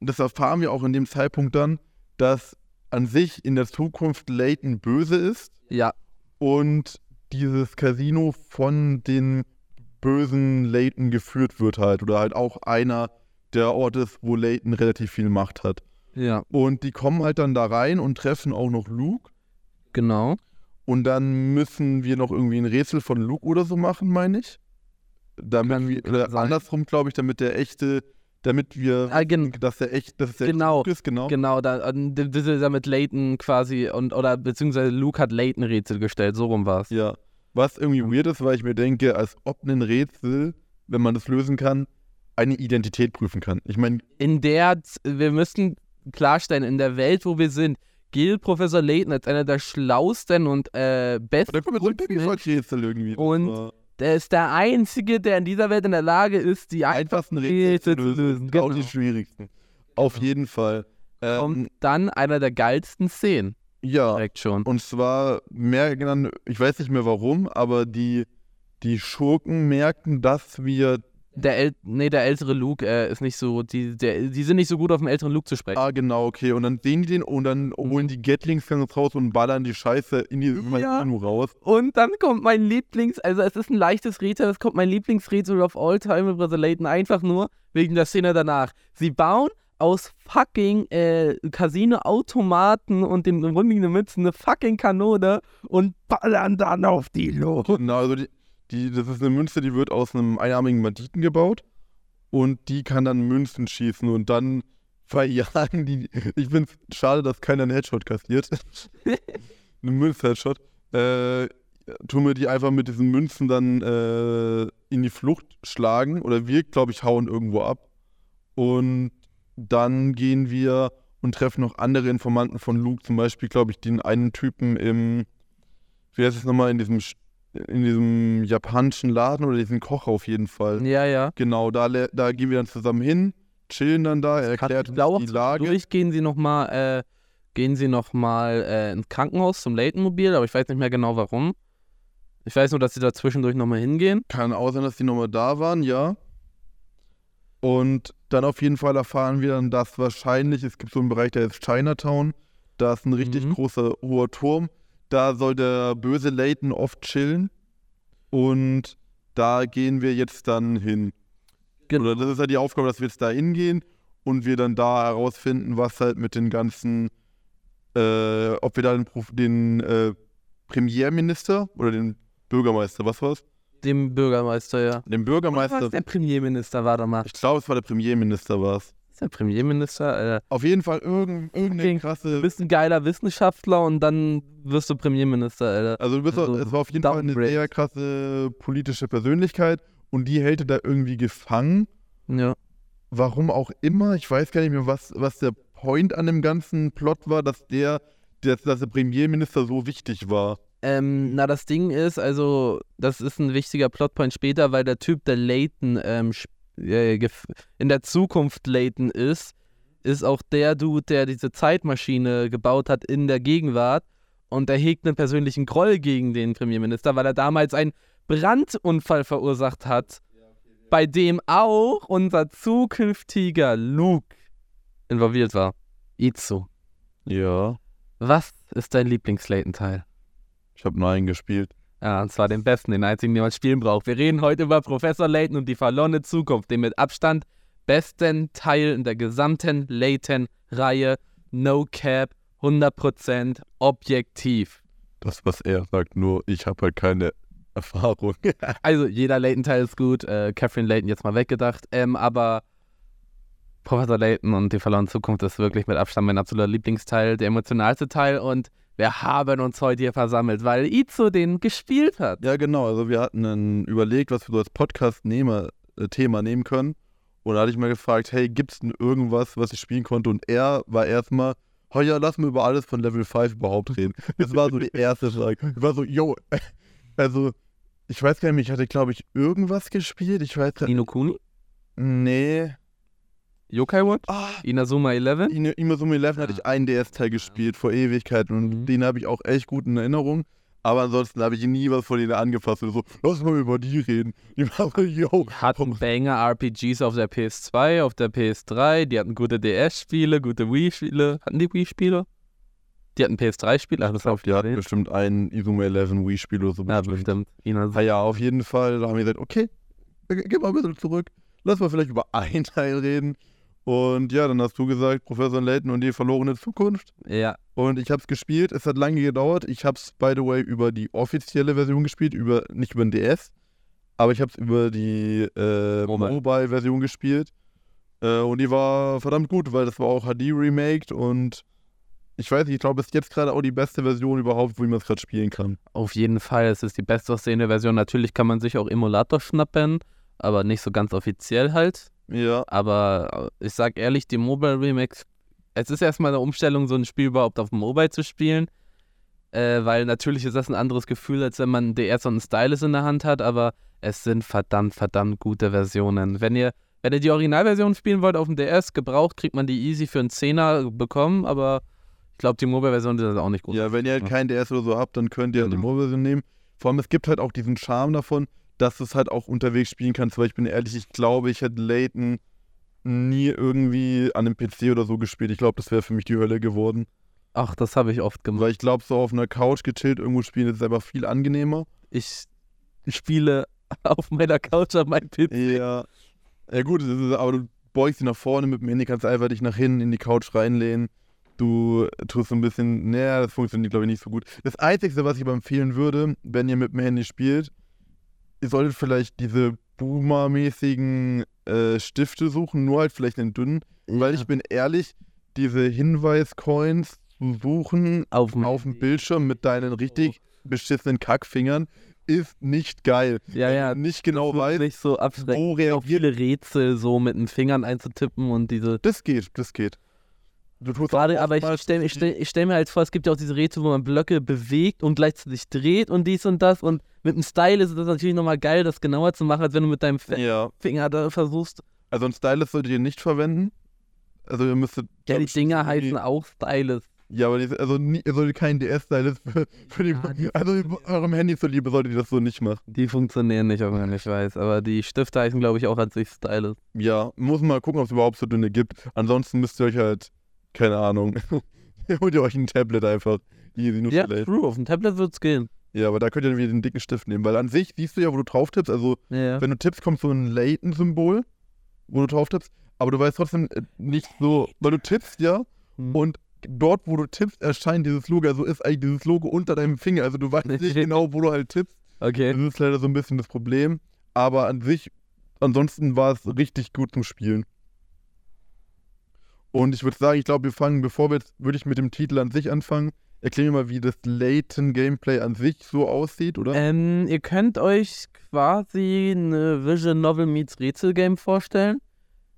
das erfahren wir auch in dem Zeitpunkt dann, dass an sich in der Zukunft Leighton böse ist ja, und dieses Casino von den bösen Leighton geführt wird halt oder halt auch einer der Orte ist, wo Leighton relativ viel Macht hat. ja, Und die kommen halt dann da rein und treffen auch noch Luke genau. und dann müssen wir noch irgendwie ein Rätsel von Luke oder so machen, meine ich. Damit Kann- wir, kann oder andersrum, glaube ich, damit der echte, damit wir, Ah, gen dass der echt, dass der Genau, Luke ist, genau. Genau, da, d- d- damit Layton quasi und oder beziehungsweise Luke hat Layton Rätsel gestellt, so rum war es. Ja. Was irgendwie weird ist, weil ich mir denke, als ob ein Rätsel, wenn man das lösen kann, eine Identität prüfen kann. Ich meine, In der, wir müssen klarstellen, in der Welt, wo wir sind, gilt Professor Layton als einer der schlausten und äh, besten. so. Babyfuck-Rätsel irgendwie. Und Der ist der Einzige, der in dieser Welt in der Lage ist, die einfachsten Rätsel zu lösen. Auch Genau. die schwierigsten. Auf Genau. jeden Fall. Ähm, kommt dann einer der geilsten Szenen. ja, Direkt schon. Und zwar merken, ich weiß nicht mehr warum, aber die, die Schurken merken, dass wir, Der, äl nee, der ältere Luke äh, ist nicht so, die, der, die sind nicht so gut auf den älteren Luke zu sprechen. ah genau, okay, und dann sehen die den und dann holen die Gatling-Guns raus und ballern die Scheiße in die Ja. Kino raus. Und dann kommt mein Lieblings, also es ist ein leichtes Rätsel, es kommt mein Lieblingsrätsel of all time mit Brother Layton einfach nur wegen der Szene danach. Sie bauen aus fucking äh, Casino-Automaten und den rumliegenden Mützen eine fucking Kanone und ballern dann auf die los. Genau, also die, die, das ist eine Münze, die wird aus einem einarmigen Banditen gebaut und die kann dann Münzen schießen und dann [LAUGHS] verjagen die. Ich finde es schade, dass keiner einen Headshot kassiert. [LAUGHS] einen Münz-Headshot. Äh, tun wir die einfach mit diesen Münzen dann äh, in die Flucht schlagen oder wir, glaube ich, hauen irgendwo ab. Und dann gehen wir und treffen noch andere Informanten von Luke, zum Beispiel, glaube ich, den einen Typen im, wie heißt es nochmal, in diesem, Sch- in diesem japanischen Laden oder diesen Koch auf jeden Fall. Ja, ja. Genau, da, da gehen wir dann zusammen hin, chillen dann da, er erklärt uns die Lage. durch gehen sie nochmal, äh, gehen sie nochmal äh, ins Krankenhaus zum Layton-Mobil, aber ich weiß nicht mehr genau warum. Ich weiß nur, dass sie da zwischendurch nochmal hingehen. Kann auch sein, dass die nochmal da waren, ja. Und dann auf jeden Fall erfahren wir dann, dass wahrscheinlich, es gibt so einen Bereich, der ist Chinatown, da ist ein richtig Mhm. großer hoher Turm, da soll der böse Leighton oft chillen und da gehen wir jetzt dann hin. Genau. Oder das ist ja die Aufgabe, dass wir jetzt da hingehen und wir dann da herausfinden, was halt mit den ganzen, äh, ob wir da den, den äh, Premierminister oder den Bürgermeister, was war's? Dem Bürgermeister, ja. Was Bürgermeister. der Premierminister war da mal. Ich glaube, es war der Premierminister, war's. Ist der Premierminister? Äh, Auf jeden Fall irgend, irgendeine Okay. du krasse. bist ein geiler Wissenschaftler und dann wirst du Premierminister, Alter. Also, du bist, Also, es war auf jeden Fall eine Downgrade. sehr krasse politische Persönlichkeit und die hält er da irgendwie gefangen. Ja. Warum auch immer. Ich weiß gar nicht mehr, was, was der Point an dem ganzen Plot war, dass der, dass, dass der Premierminister so wichtig war. Ähm, na, das Ding ist, also, das ist ein wichtiger Plotpoint später, weil der Typ, der Leighton ähm, äh, in der Zukunft Leighton ist, ist auch der Dude, der diese Zeitmaschine gebaut hat in der Gegenwart. Und er hegt einen persönlichen Groll gegen den Premierminister, weil er damals einen Brandunfall verursacht hat, bei dem auch unser zukünftiger Luke involviert war. Itzu. Ja. Was ist dein Lieblings-Leighton-Teil? Ich habe Nein gespielt. Ja, und zwar den besten, den einzigen, den man spielen braucht. Wir reden heute über Professor Layton und die verlorene Zukunft, den mit Abstand besten Teil in der gesamten Layton-Reihe. No Cap, 100% objektiv. Das, was er sagt, nur ich habe halt keine Erfahrung. [LAUGHS] Also jeder Layton-Teil ist gut, äh, Catherine Layton jetzt mal weggedacht, ähm, aber Professor Layton und die verlorene Zukunft ist wirklich mit Abstand mein absoluter Lieblingsteil, der emotionalste Teil und wir haben uns heute hier versammelt, weil Izo den gespielt hat. ja, genau. Also wir hatten dann überlegt, was wir so als Podcast-Thema äh, nehmen können. Und da hatte ich mal gefragt, hey, gibt es denn irgendwas, was ich spielen konnte? Und er war erstmal, oh ja, lass mir über alles von Level 5 überhaupt reden. Das war so die erste Frage. Ich war so, yo, also ich weiß gar nicht, ich hatte, glaube ich, irgendwas gespielt. Ich weiß gar nicht. Nino Kuni, Nee. Yokai Watch, Ah, Inazuma 11. in Imazuma 11 hatte ich einen DS-Teil gespielt vor Ewigkeiten und Mhm. den habe ich auch echt gut in Erinnerung. Aber ansonsten habe ich nie was von denen angefasst. Und so, lass mal über die reden. Die so, yo. hatten Banger RPGs auf der PS2, auf der PS3, die hatten gute DS-Spiele, gute Wii-Spiele. Hatten die Wii-Spiele? Die hatten PS3-Spiele, ach, das Ich auf glaube, die hatten bestimmt ein Izuma 11 Wii-Spiel oder so. Ja, bestimmt. Inazuma. Ah ja, auf jeden Fall. Da haben wir gesagt, okay, geh mal ein bisschen zurück. Lass mal vielleicht über [LAUGHS] einen Teil reden. Und ja, dann hast du gesagt, Professor Layton und die verlorene Zukunft. Ja, Und ich habe es gespielt. Es hat lange gedauert. Ich habe es, by the way, über die offizielle Version gespielt, über nicht über den DS, aber ich habe es über die äh, Mobile. Mobile-Version gespielt. Äh, und die war verdammt gut, weil das war auch HD remaked und ich weiß nicht, ich glaube, es ist jetzt gerade auch die beste Version überhaupt, wie man es gerade spielen kann. auf jeden Fall. Es ist die beste aussehende Version. Natürlich kann man sich auch Emulator schnappen, aber nicht so ganz offiziell halt. Ja, Aber äh, ich sag ehrlich, die Mobile Remakes, es ist erstmal eine Umstellung, so ein Spiel überhaupt auf dem Mobile zu spielen. Äh, weil natürlich ist das ein anderes Gefühl, als wenn man DS und einen Stylus in der Hand hat, aber es sind verdammt, verdammt gute Versionen. Wenn ihr, wenn ihr die Originalversion spielen wollt auf dem DS, gebraucht, kriegt man die easy für einen Zehner bekommen, aber ich glaube, die Mobile-Version ist auch nicht gut. ja, wenn ihr halt kein DS oder so habt, dann könnt ihr halt die Genau. Mobile-Version nehmen. Vor allem, es gibt halt auch diesen Charme davon, dass du es halt auch unterwegs spielen kannst, weil ich bin ehrlich, ich glaube, ich hätte Layton nie irgendwie an einem PC oder so gespielt. Ich glaube, das wäre für mich die Hölle geworden. Ach, das habe ich oft gemacht. Weil ich glaube, so auf einer Couch gechillt irgendwo spielen ist einfach viel angenehmer. Ich spiele auf meiner Couch an meinem PC. Ja. Ja gut, aber du beugst dich nach vorne mit dem Handy, kannst einfach dich nach hinten in die Couch reinlehnen. Du tust so ein bisschen, naja, das funktioniert glaube ich nicht so gut. Das Einzige, was ich aber empfehlen würde, wenn ihr mit dem Handy spielt, ihr solltet vielleicht diese Boomer-mäßigen äh, Stifte suchen, nur halt vielleicht einen dünnen. Weil ich bin ehrlich, diese Hinweis-Coins zu suchen auf dem, auf dem Bildschirm mit deinen richtig beschissenen Kackfingern ist nicht geil. Ja, ja. Nicht genau weißt, nicht so abschreckend. wo reagiert. viele Rätsel so mit den Fingern einzutippen und diese. Das geht, das geht. Du tust Gerade, aber ich stelle stell, stell mir halt vor, es gibt ja auch diese Rätsel, wo man Blöcke bewegt und gleichzeitig dreht und dies und das. Und mit dem Style ist das natürlich nochmal geil, das genauer zu machen, als wenn du mit deinem Ja, Finger da versuchst. also ein Stylus solltet ihr nicht verwenden. Also ihr müsstet. Ja, die Dinger heißen auch Stylus. Ja, aber die, also nie, ihr solltet keinen DS-Stylus für, für die, Ja, die Also eurem Handy zuliebe solltet ihr das so nicht machen. Die funktionieren nicht, auch wenn ich weiß. Aber die Stifte heißen, glaube ich, auch an sich Stylus. Ja, muss mal gucken, ob es überhaupt so dünne gibt. Ansonsten müsst ihr euch halt, keine Ahnung, [LAUGHS] holt ihr euch ein Tablet einfach. Easy, nur Ja, vielleicht. true. Auf dem Tablet wird's gehen. Ja, aber da könnt ihr dann wieder den dicken Stift nehmen, weil an sich siehst du ja, wo du drauf tippst. Also, Ja. wenn du tippst, kommt so ein Layton-Symbol, wo du drauf tippst. Aber du weißt trotzdem äh, nicht so, weil du tippst ja Hm. und dort, wo du tippst, erscheint dieses Logo. Also ist eigentlich dieses Logo unter deinem Finger. Also du weißt nicht [LAUGHS] genau, wo du halt tippst. Okay. Das ist leider so ein bisschen das Problem. Aber an sich, ansonsten war es richtig gut zum Spielen. Und ich würde sagen, ich glaube, wir fangen, bevor wir jetzt, würde ich mit dem Titel an sich anfangen. Erklär mir mal, wie das Layton-Gameplay an sich so aussieht, oder? Ähm, ihr könnt euch quasi eine Vision Novel meets Rätselgame vorstellen.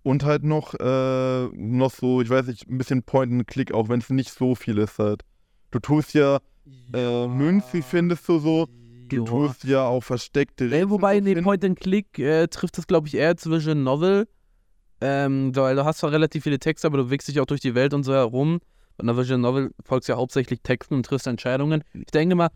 Und halt noch, äh, noch so, ich weiß nicht, ein bisschen Point-and-Click, auch wenn es nicht so viel ist halt. Du tust ja, äh, Münzen findest du so, du tust ja auch versteckte Nee, wobei, so nee, finden. Point and Click äh, trifft das, glaube ich, eher zu Vision Novel. Ähm, weil du hast zwar relativ viele Texte, aber du wickst dich auch durch die Welt und so herum. Bei einer Vision Novel folgst ja hauptsächlich Texten und triffst Entscheidungen. Ich denke mal,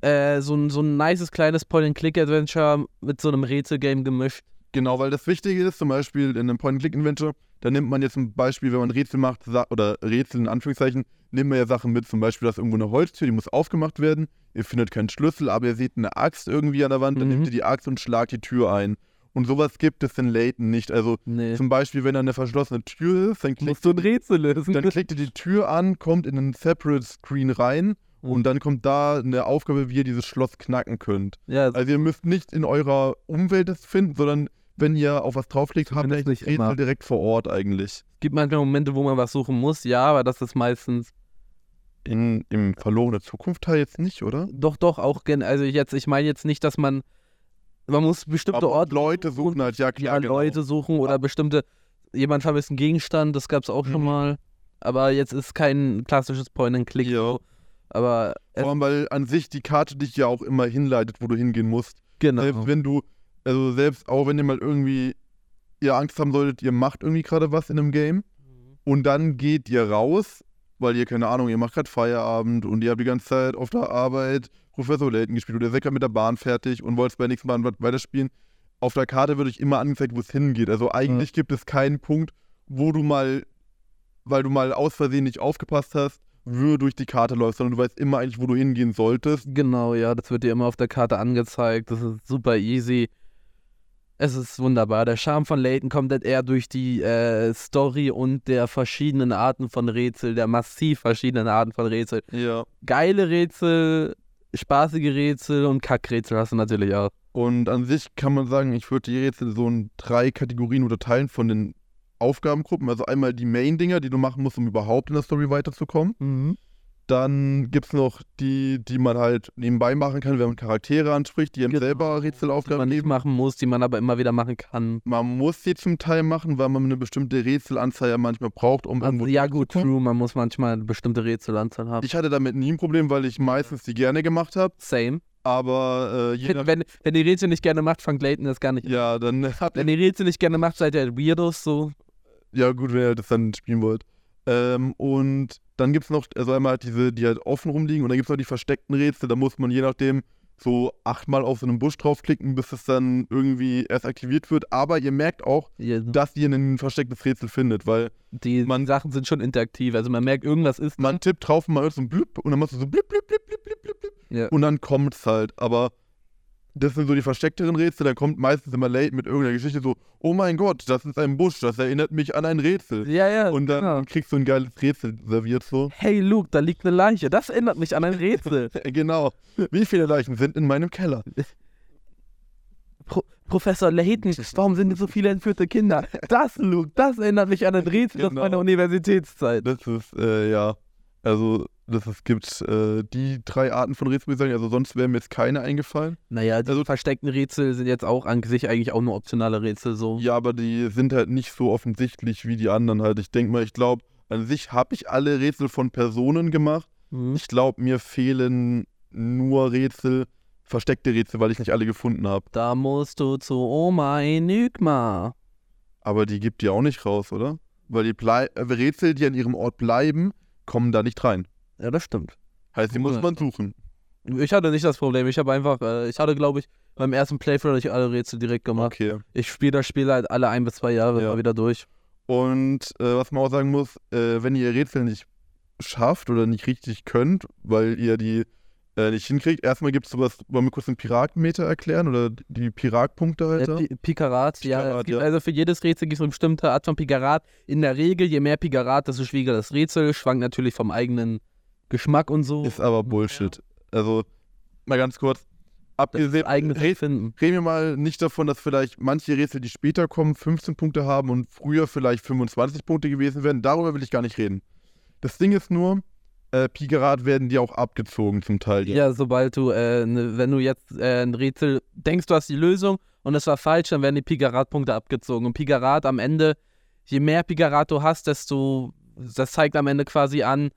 äh, so, ein, so ein nices kleines Point-and-Click-Adventure mit so einem Rätselgame gemischt. Genau, weil das Wichtige ist, zum Beispiel in einem Point-and-Click-Adventure, da nimmt man jetzt zum Beispiel, wenn man Rätsel macht, oder Rätsel in Anführungszeichen, nimmt man ja Sachen mit, zum Beispiel, dass irgendwo eine Holztür, die muss aufgemacht werden, ihr findet keinen Schlüssel, aber ihr seht eine Axt irgendwie an der Wand, dann Mhm. nehmt ihr die Axt und schlagt die Tür ein. Und sowas gibt es in Layton nicht. Also Nee. zum Beispiel, wenn da eine verschlossene Tür ist, dann klickt, Musst du ein Rätsel lösen. dann klickt ihr die Tür an, kommt in einen Separate Screen rein Mhm. Und dann kommt da eine Aufgabe, wie ihr dieses Schloss knacken könnt. Ja, Also ihr müsst nicht in eurer Umwelt das finden, sondern wenn ihr auf was draufklickt, habt ihr das nicht immer. Rätsel direkt vor Ort eigentlich. es gibt manchmal Momente, wo man was suchen muss, ja, aber das ist meistens In, Im verlorene Zukunft-Teil jetzt nicht, oder? doch, doch auch, gen also jetzt, ich meine jetzt nicht, dass man, man muss bestimmte Aber Orte Leute suchen halt, ja ja, klar, genau. Leute suchen oder bestimmte, jemand vermisst einen Gegenstand, das gab es auch schon Mhm. mal. Aber jetzt ist kein klassisches Point-and-Click. Ja. Aber Vor allem, weil an sich die Karte dich ja auch immer hinleitet, wo du hingehen musst. genau. Selbst wenn du, also selbst auch wenn ihr mal irgendwie, ihr Angst haben solltet, ihr macht irgendwie gerade was in einem Game und dann geht ihr raus, weil ihr, keine Ahnung, ihr macht gerade Feierabend und ihr habt die ganze Zeit auf der Arbeit Professor Layton gespielt oder ihr seid gerade mit der Bahn fertig und wollt bei nächsten Bahn weiterspielen. Auf der Karte wird euch immer angezeigt, wo es hingeht. Also eigentlich gibt es keinen Punkt, wo du mal, weil du mal aus Versehen nicht aufgepasst hast, wirr durch die Karte läufst, sondern du weißt immer eigentlich, wo du hingehen solltest. Genau, ja, das wird dir immer auf der Karte angezeigt. Das ist super easy. Es ist wunderbar. Der Charme von Layton kommt halt eher durch die äh, Story und der verschiedenen Arten von Rätsel, der massiv verschiedenen Arten von Rätsel. Ja. Geile Rätsel, spaßige Rätsel und Kackrätsel hast du natürlich auch. Und an sich kann man sagen, ich würde die Rätsel so in drei Kategorien unterteilen von den Aufgabengruppen. Also einmal die Main-Dinger, die du machen musst, um überhaupt in der Story weiterzukommen. Dann gibt es noch die, die man halt nebenbei machen kann, wenn man Charaktere anspricht, die einem Genau. selber Die Rätselaufgaben man nicht geben. machen muss, die man aber immer wieder machen kann. Man muss sie zum Teil machen, weil man eine bestimmte Rätselanzahl ja manchmal braucht, um irgendwo Also, ja, gut, true, man muss manchmal eine bestimmte Rätselanzahl haben. Ich hatte damit nie ein Problem, weil ich meistens die gerne gemacht habe. Same. Aber äh, je nach, Wenn, wenn die Rätsel nicht gerne macht, fängt Layton das gar nicht. ja, dann [LAUGHS] habt Wenn die Rätsel nicht gerne macht, seid ihr Weirdos so. Ja, gut, wenn ihr das dann spielen wollt. Ähm, und dann gibt es noch, also einmal halt diese, die halt offen rumliegen und dann gibt es noch die versteckten Rätsel. Da muss man je nachdem so achtmal auf so einen Busch draufklicken, bis es dann irgendwie erst aktiviert wird. Aber ihr merkt auch, Ja, dass ihr ein verstecktes Rätsel findet, weil die man- Sachen sind schon interaktiv. Also man merkt, irgendwas ist. man tippt drauf und man hört so ein Blip und dann machst du so Blip, Blip, Blip, Blip, Blip, Blip, Blip Ja. und dann kommt's halt. Aber das sind so die versteckteren Rätsel. Dann kommt meistens immer late mit irgendeiner Geschichte so, oh mein Gott, das ist ein Busch, das erinnert mich an ein Rätsel. Ja, ja. Und dann genau. kriegst du ein geiles Rätsel serviert so. Hey Luke, da liegt eine Leiche. Das erinnert mich an ein Rätsel. [LAUGHS] Genau. Wie viele Leichen sind in meinem Keller? [LAUGHS] Pro Professor Layton, warum sind so viele entführte Kinder? Das, Luke, das erinnert mich an ein Rätsel aus Genau. meiner Universitätszeit. Das ist, äh, ja. Also, das es gibt äh, die drei Arten von Rätseln, würde ich sagen. Also, sonst wäre mir jetzt keine eingefallen. Naja, die Also- versteckten Rätsel sind jetzt auch an sich eigentlich auch nur optionale Rätsel so. Ja, aber die sind halt nicht so offensichtlich wie die anderen halt. Ich denke mal, ich glaube, an sich habe ich alle Rätsel von Personen gemacht. Mhm. Ich glaube, mir fehlen nur Rätsel, versteckte Rätsel, weil ich nicht alle gefunden habe. Da musst du zu Oma Enigma. Aber die gibt die auch nicht raus, oder? Weil die Blei äh, Rätsel, die an ihrem Ort bleiben, kommen da nicht rein. Ja, das stimmt. Heißt, die muss man suchen. Ich hatte nicht das Problem. Ich habe einfach, äh, ich hatte, glaube ich, beim ersten Playthrough hatte ich alle Rätsel direkt gemacht. Okay. Ich spiele das Spiel halt alle ein bis zwei Jahre Ja. mal wieder durch. Und äh, was man auch sagen muss, äh, wenn ihr Rätsel nicht schafft oder nicht richtig könnt, weil ihr die äh, nicht hinkriegt, erstmal gibt es sowas, wollen wir kurz den Piratenmeter erklären oder die Piratpunkte halt? Äh, Pi- Pikarat, ja. Es Pikarat, gibt, ja. Also für jedes Rätsel gibt es eine bestimmte Art von Pikarat. In der Regel, je mehr Pikarat, desto schwieriger das Rätsel. Schwankt natürlich vom eigenen Geschmack und so. Ist aber Bullshit. Also, mal ganz kurz. Abgesehen, eigenes reden wir mal nicht davon, dass vielleicht manche Rätsel, die später kommen, 15 Punkte haben und früher vielleicht 25 Punkte gewesen wären. Darüber will ich gar nicht reden. Das Ding ist nur, äh, Pikarat werden die auch abgezogen zum Teil. Ja, sobald du, äh, ne, wenn du jetzt äh, ein Rätsel denkst, du hast die Lösung und es war falsch, dann werden die Pikarat-Punkte abgezogen. Und Pikarat am Ende, je mehr Pikarat du hast, desto, das zeigt am Ende quasi an,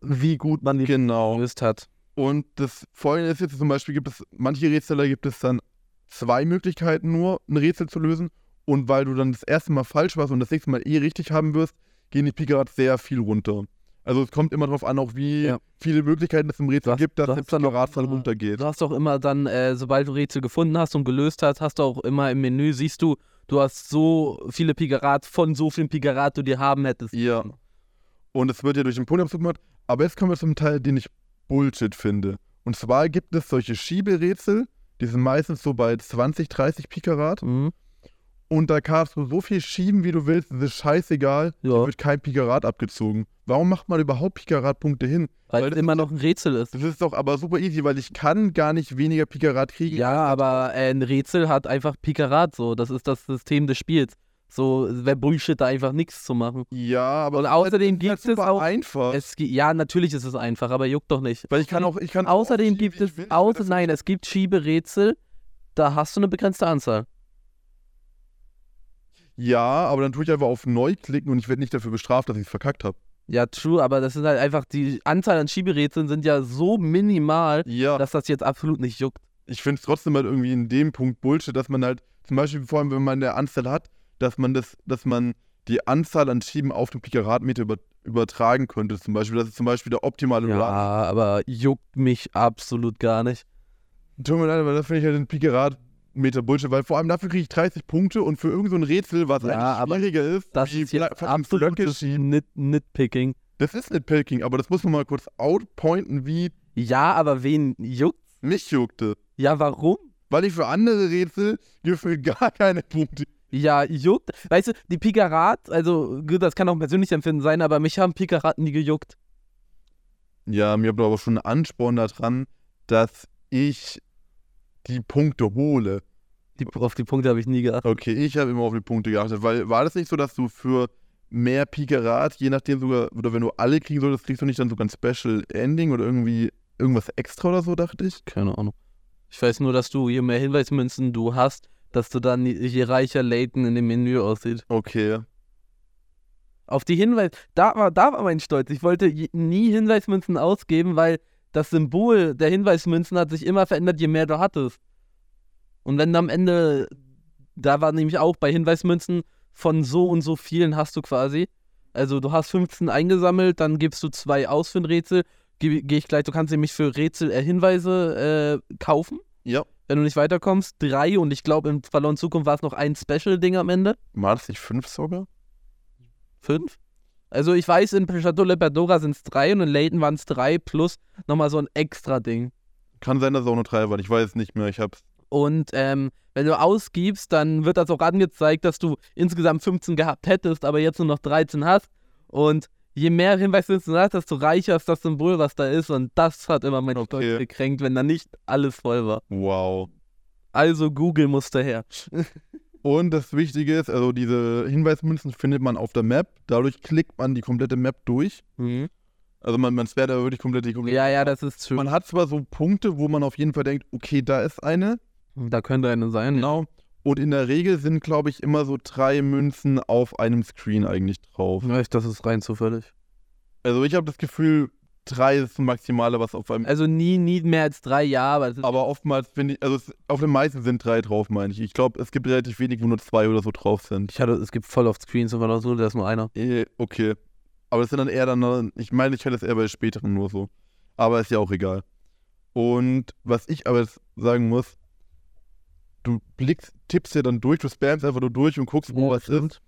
wie gut man die Genau. gelöst hat. Und das Folgende ist jetzt zum Beispiel, gibt es, manche Rätsel, da gibt es dann zwei Möglichkeiten nur, ein Rätsel zu lösen. Und weil du dann das erste Mal falsch warst und das nächste Mal eh richtig haben wirst, gehen die Pikarat sehr viel runter. Also es kommt immer darauf an, auch wie Ja. viele Möglichkeiten es im Rätsel Du hast- gibt, dass du der immer- runtergeht. Du hast auch immer dann, äh, sobald du Rätsel gefunden hast und gelöst hast, hast du auch immer im Menü, siehst du, du hast so viele Pikarat von so vielen Pikarat du dir haben hättest. Ja. Und es wird ja durch den Punktabzug gemacht. Aber jetzt kommen wir zum Teil, den ich Bullshit finde. Und zwar gibt es solche Schieberätsel, die sind meistens so bei 20, 30 Pikarat. Mhm. und da kannst du so viel schieben, wie du willst, das ist scheißegal, Ja. da wird kein Pikarat abgezogen. Warum macht man überhaupt Pikarat-Punkte hin? Weil, Weil es immer ist- noch ein Rätsel ist. Das ist doch aber super easy, weil ich kann gar nicht weniger Pikarat kriegen. Ja, aber äh, ein Rätsel hat einfach Pikarat so. Das ist das System des Spiels. So wäre Bullshit, da einfach nichts zu machen. Ja, aber Und außerdem gibt es auch. einfach. Es, ja, natürlich ist es einfach, aber juckt doch nicht. weil ich kann auch, ich kann Außerdem auch gibt es, will. außer, nein, es gibt Schieberätsel, da hast du eine begrenzte Anzahl. Ja, aber dann tue ich einfach auf neu klicken und ich werde nicht dafür bestraft, dass ich es verkackt habe. Ja, true, aber das sind halt einfach, die Anzahl an Schieberätseln sind ja so minimal, Ja, dass das jetzt absolut nicht juckt. ich finde es trotzdem halt irgendwie in dem Punkt Bullshit, dass man halt, zum Beispiel vor allem, wenn man eine Anzahl hat, dass man das, dass man die Anzahl an Schieben auf den Pikaratmeter über, übertragen könnte. Zum Beispiel, das ist zum Beispiel der optimale Ja, Run. aber juckt mich absolut gar nicht. Tut mir leid, aber das finde ich halt ein Pikarat-Meter Bullshit, weil vor allem dafür kriege ich 30 Punkte und für irgend so ein Rätsel, was Ja, eigentlich schwieriger ist, Das ist jetzt absolutes. Nit Nitpicking. Das ist nicht Pilking, aber das muss man mal kurz outpointen, wie Ja, aber wen juckt? mich juckte. Ja, warum? Weil ich für andere Rätsel gefühlt gar keine Punkte. Ja, juckt. Weißt du, die Pikarat, also gut, das kann auch ein persönliches Empfinden sein, aber mich haben Pikarat nie gejuckt. Ja, mir habe aber schon einen Ansporn daran, dass ich die Punkte hole. Die, auf die Punkte habe ich nie geachtet. Okay, ich habe immer auf die Punkte geachtet, weil war das nicht so, dass du für mehr Pikarat, je nachdem sogar, oder wenn du alle kriegen solltest, kriegst du nicht dann sogar ein Special Ending oder irgendwie irgendwas extra oder so, dachte ich? Keine Ahnung. Ich weiß nur, dass du, je mehr Hinweismünzen du hast, dass du dann, je reicher Layton in dem Menü aussieht. Okay. Auf die Hinweis, da war, da war mein Stolz. Ich wollte nie Hinweismünzen ausgeben, weil das Symbol der Hinweismünzen hat sich immer verändert, je mehr du hattest. Und wenn am Ende, da war nämlich auch bei Hinweismünzen von so und so vielen hast du quasi. Also du hast 15 eingesammelt, dann gibst du zwei aus für ein Rätsel. Gehe geh ich gleich, du kannst nämlich für Rätsel äh, Hinweise äh, kaufen, Ja. Wenn du nicht weiterkommst. Drei und ich glaube, im Verloren Zukunft war es noch ein Special-Ding am Ende. War das nicht fünf sogar? Fünf? Also ich weiß, in Chateau Le Perdora sind es drei und in Layton waren es drei plus nochmal so ein extra Ding. Kann sein, dass es auch nur drei waren. Ich weiß es nicht mehr. Ich hab's. Und ähm, wenn du ausgibst, dann wird das auch angezeigt, dass du insgesamt 15 gehabt hättest, aber jetzt nur noch 13 hast. Und je mehr Hinweise du hast, desto reicher ist das Symbol, was da ist. Und das hat immer mein Okay. Stolz gekränkt, wenn da nicht alles voll war. Wow. Also Google musste her. Und das Wichtige ist, also diese Hinweismünzen findet man auf der Map. Dadurch klickt man die komplette Map durch. Also man, man sperrt da wirklich komplett die komplette Ja, ja, das ist true. Man hat zwar so Punkte, wo man auf jeden Fall denkt, okay, da ist eine. Da könnte eine sein. Genau. Und in der Regel sind, glaube ich, immer so drei Münzen auf einem Screen eigentlich drauf. Ja, das ist rein zufällig. Also ich habe das Gefühl, drei ist das Maximale, was auf einem. Also nie, nie mehr als drei, ja, aber Aber oftmals finde ich, also es, auf den meisten sind drei drauf, meine ich. Ich glaube, es gibt relativ wenig, wo nur zwei oder so drauf sind. Ich hatte, es gibt voll oft Screens und war so, da ist nur einer. Eh, Okay. Aber das sind dann eher dann, ich meine, ich hätte es eher bei späteren nur so. Aber ist ja auch egal. Und was ich aber jetzt sagen muss, du blickst, tippst dir dann durch, du spammst einfach nur durch und guckst, wo was ist.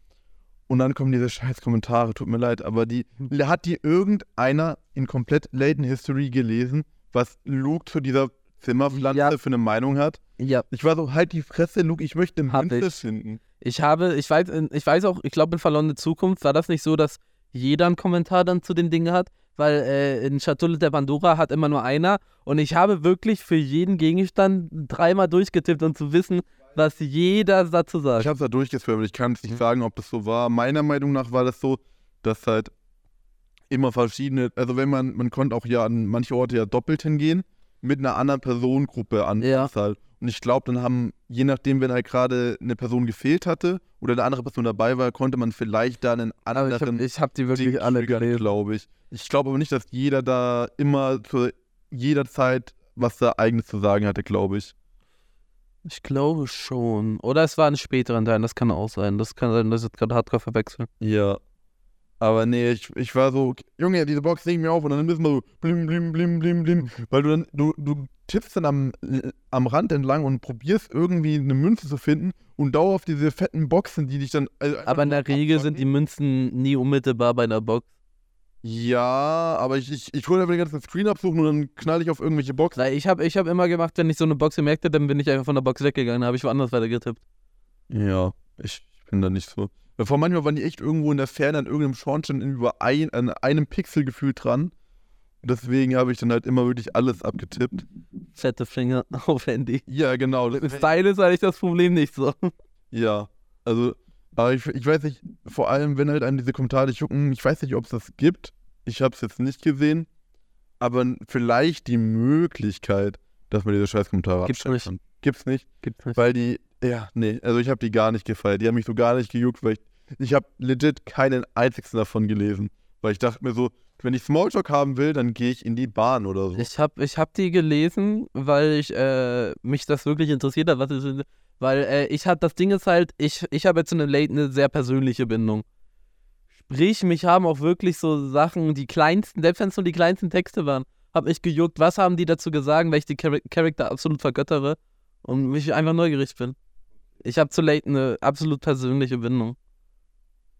Und dann kommen diese scheiß Kommentare, tut mir leid, aber die hat die irgendeiner in komplett Layton History gelesen, was Luke zu dieser Zimmerpflanze Ja. für eine Meinung hat. Ja, Ich war so, halt die Fresse, Luke, ich möchte Hab Münze finden. ich habe, ich weiß, ich weiß auch, ich glaube in Verlorene Zukunft war das nicht so, dass jeder einen Kommentar dann zu dem Ding hat, weil äh, in Schatulle der Pandora hat immer nur einer und ich habe wirklich für jeden Gegenstand dreimal durchgetippt, um zu wissen, was jeder dazu sagt. Ich habe es da durchgeswirrt, ich kann es nicht sagen, ob das so war. Meiner Meinung nach war das so, dass halt immer verschiedene, also wenn man, man konnte auch ja an manche Orte ja doppelt hingehen, mit einer anderen Personengruppe an Ja. halt. Und ich glaube, dann haben, je nachdem, wenn halt gerade eine Person gefehlt hatte oder eine andere Person dabei war, konnte man vielleicht da einen aber ich anderen habe ich hab die wirklich Ding alle gelesen. glaube ich. Ich glaube aber nicht, dass jeder da immer zu jeder Zeit was da eigenes zu sagen hatte, glaube ich. Ich glaube schon. Oder es war ein späteren Teil, das kann auch sein. Das kann sein, dass ich jetzt gerade hardcore verwechseln. Ja. Aber nee, ich, ich war so, Junge, diese Box leg mir auf und dann müssen wir so blim, blim, blim, blim, blim. Weil du dann, du, du tippst dann am, am Rand entlang und probierst irgendwie eine Münze zu finden und dauerhaft diese fetten Boxen, die dich dann. Also Aber in der Regel sind die. Münzen nie unmittelbar bei einer Box. Ja, aber ich, ich, ich hole einfach den ganzen Screen absuchen und dann knall ich auf irgendwelche Boxen. Weil ich habe ich hab immer gemacht, wenn ich so eine Box gemerkt habe, dann bin ich einfach von der Box weggegangen, habe ich woanders weiter getippt. Ja. Ich bin da nicht so. Vor manchmal waren die echt irgendwo in der Ferne an irgendeinem Schornstein über ein, an einem Pixel gefühlt dran. Deswegen habe ich dann halt immer wirklich alles abgetippt. Fette Finger [LAUGHS] auf Handy. Ja, genau. Style ist eigentlich das Problem nicht so. [LAUGHS] Ja, also, aber ich, ich weiß nicht, vor allem, wenn halt einem diese Kommentare jucken, ich weiß nicht, ob es das gibt. Ich habe es jetzt nicht gesehen. Aber vielleicht die Möglichkeit, dass man diese Scheißkommentare Gibt's nicht. kann. Gibt's nicht. Gibt's nicht. Weil die, ja, nee, also ich habe die gar nicht gefeiert. Die haben mich so gar nicht gejuckt, weil ich, ich habe legit keinen einzigen davon gelesen. Weil ich dachte mir so, wenn ich Smalltalk haben will, dann gehe ich in die Bahn oder so. Ich habe ich hab die gelesen, weil ich äh, mich das wirklich interessiert hat, was ist, weil äh, ich habe das Ding ist halt, ich, ich habe jetzt zu einem Late eine sehr persönliche Bindung. Sprich, mich haben auch wirklich so Sachen, die kleinsten, selbst wenn es nur die kleinsten Texte waren, hab mich gejuckt, was haben die dazu gesagt, weil ich die Char Charakter absolut vergöttere und mich einfach neugierig bin. Ich habe zu Late eine absolut persönliche Bindung.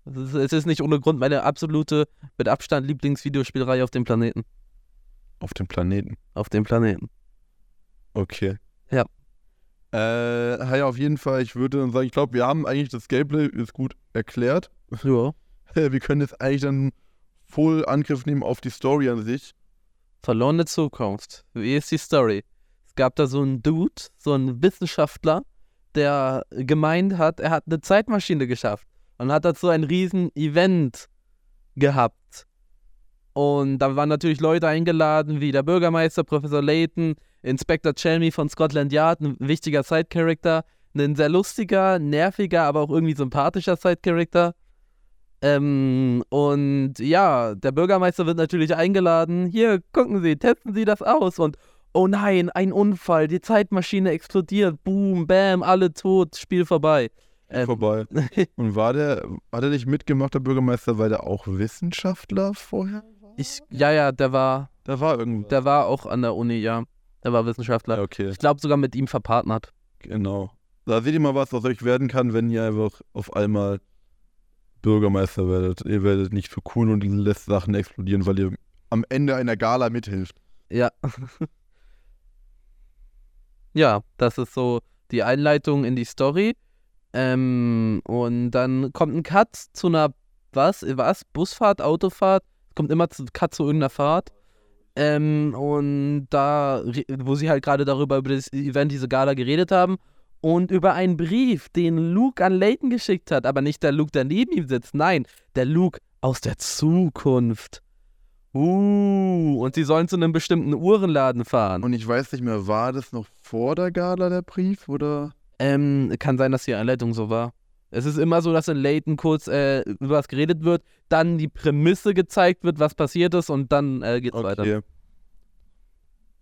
Es ist, nicht ohne Grund meine absolute, mit Abstand Lieblingsvideospielreihe auf dem Planeten. Auf dem Planeten. Auf dem Planeten. Okay. Ja. Äh, ja, auf jeden Fall, ich würde dann sagen, ich glaube, wir haben eigentlich das Gameplay ist gut erklärt. Ja. [LAUGHS] Wir können jetzt eigentlich dann voll Angriff nehmen auf die Story an sich. Verlorene Zukunft. Wie ist die Story? Es gab da so einen Dude, so einen Wissenschaftler, der gemeint hat, er hat eine Zeitmaschine geschafft und hat dazu ein riesen Event gehabt. Und da waren natürlich Leute eingeladen, wie der Bürgermeister, Professor Layton, Inspector Chelmy von Scotland Yard, ein wichtiger Side-Character, ein sehr lustiger, nerviger, aber auch irgendwie sympathischer Side-Character. Ähm, und ja, der Bürgermeister wird natürlich eingeladen. Hier, gucken Sie, testen Sie das aus. Und oh nein, ein Unfall, die Zeitmaschine explodiert. Boom, bam, alle tot, Spiel vorbei. Ähm, Vorbei. [LAUGHS] Und war der, hat er nicht mitgemacht, der Bürgermeister, weil der auch Wissenschaftler vorher war? ich, ja, ja, der war, Da war irgendwas. der war auch an der Uni, ja. Der war Wissenschaftler. Ja, okay, Ich glaube sogar mit ihm verpartnert. genau. Da seht ihr mal, was aus euch werden kann, wenn ihr einfach auf einmal Bürgermeister werdet. Ihr werdet nicht für cool und lässt Sachen explodieren, weil ihr am Ende einer Gala mithilft. Ja. [LAUGHS] ja, das ist so die Einleitung in die Story. Ähm, und dann kommt ein Cut zu einer, was, was, Busfahrt, Autofahrt? Kommt immer zu Cut zu irgendeiner Fahrt. Ähm, und da, wo sie halt gerade darüber, über das Event, diese Gala geredet haben. Und über einen Brief, den Luke an Layton geschickt hat. Aber nicht der Luke, der neben ihm sitzt. Nein, der Luke aus der Zukunft. Uh, und sie sollen zu einem bestimmten Uhrenladen fahren. Und ich weiß nicht mehr, war das noch vor der Gala der Brief oder? Ähm, kann sein, dass die Einleitung so war. Es ist immer so, dass in Layton kurz äh, über was geredet wird, dann die Prämisse gezeigt wird, was passiert ist und dann äh, geht's weiter. Okay.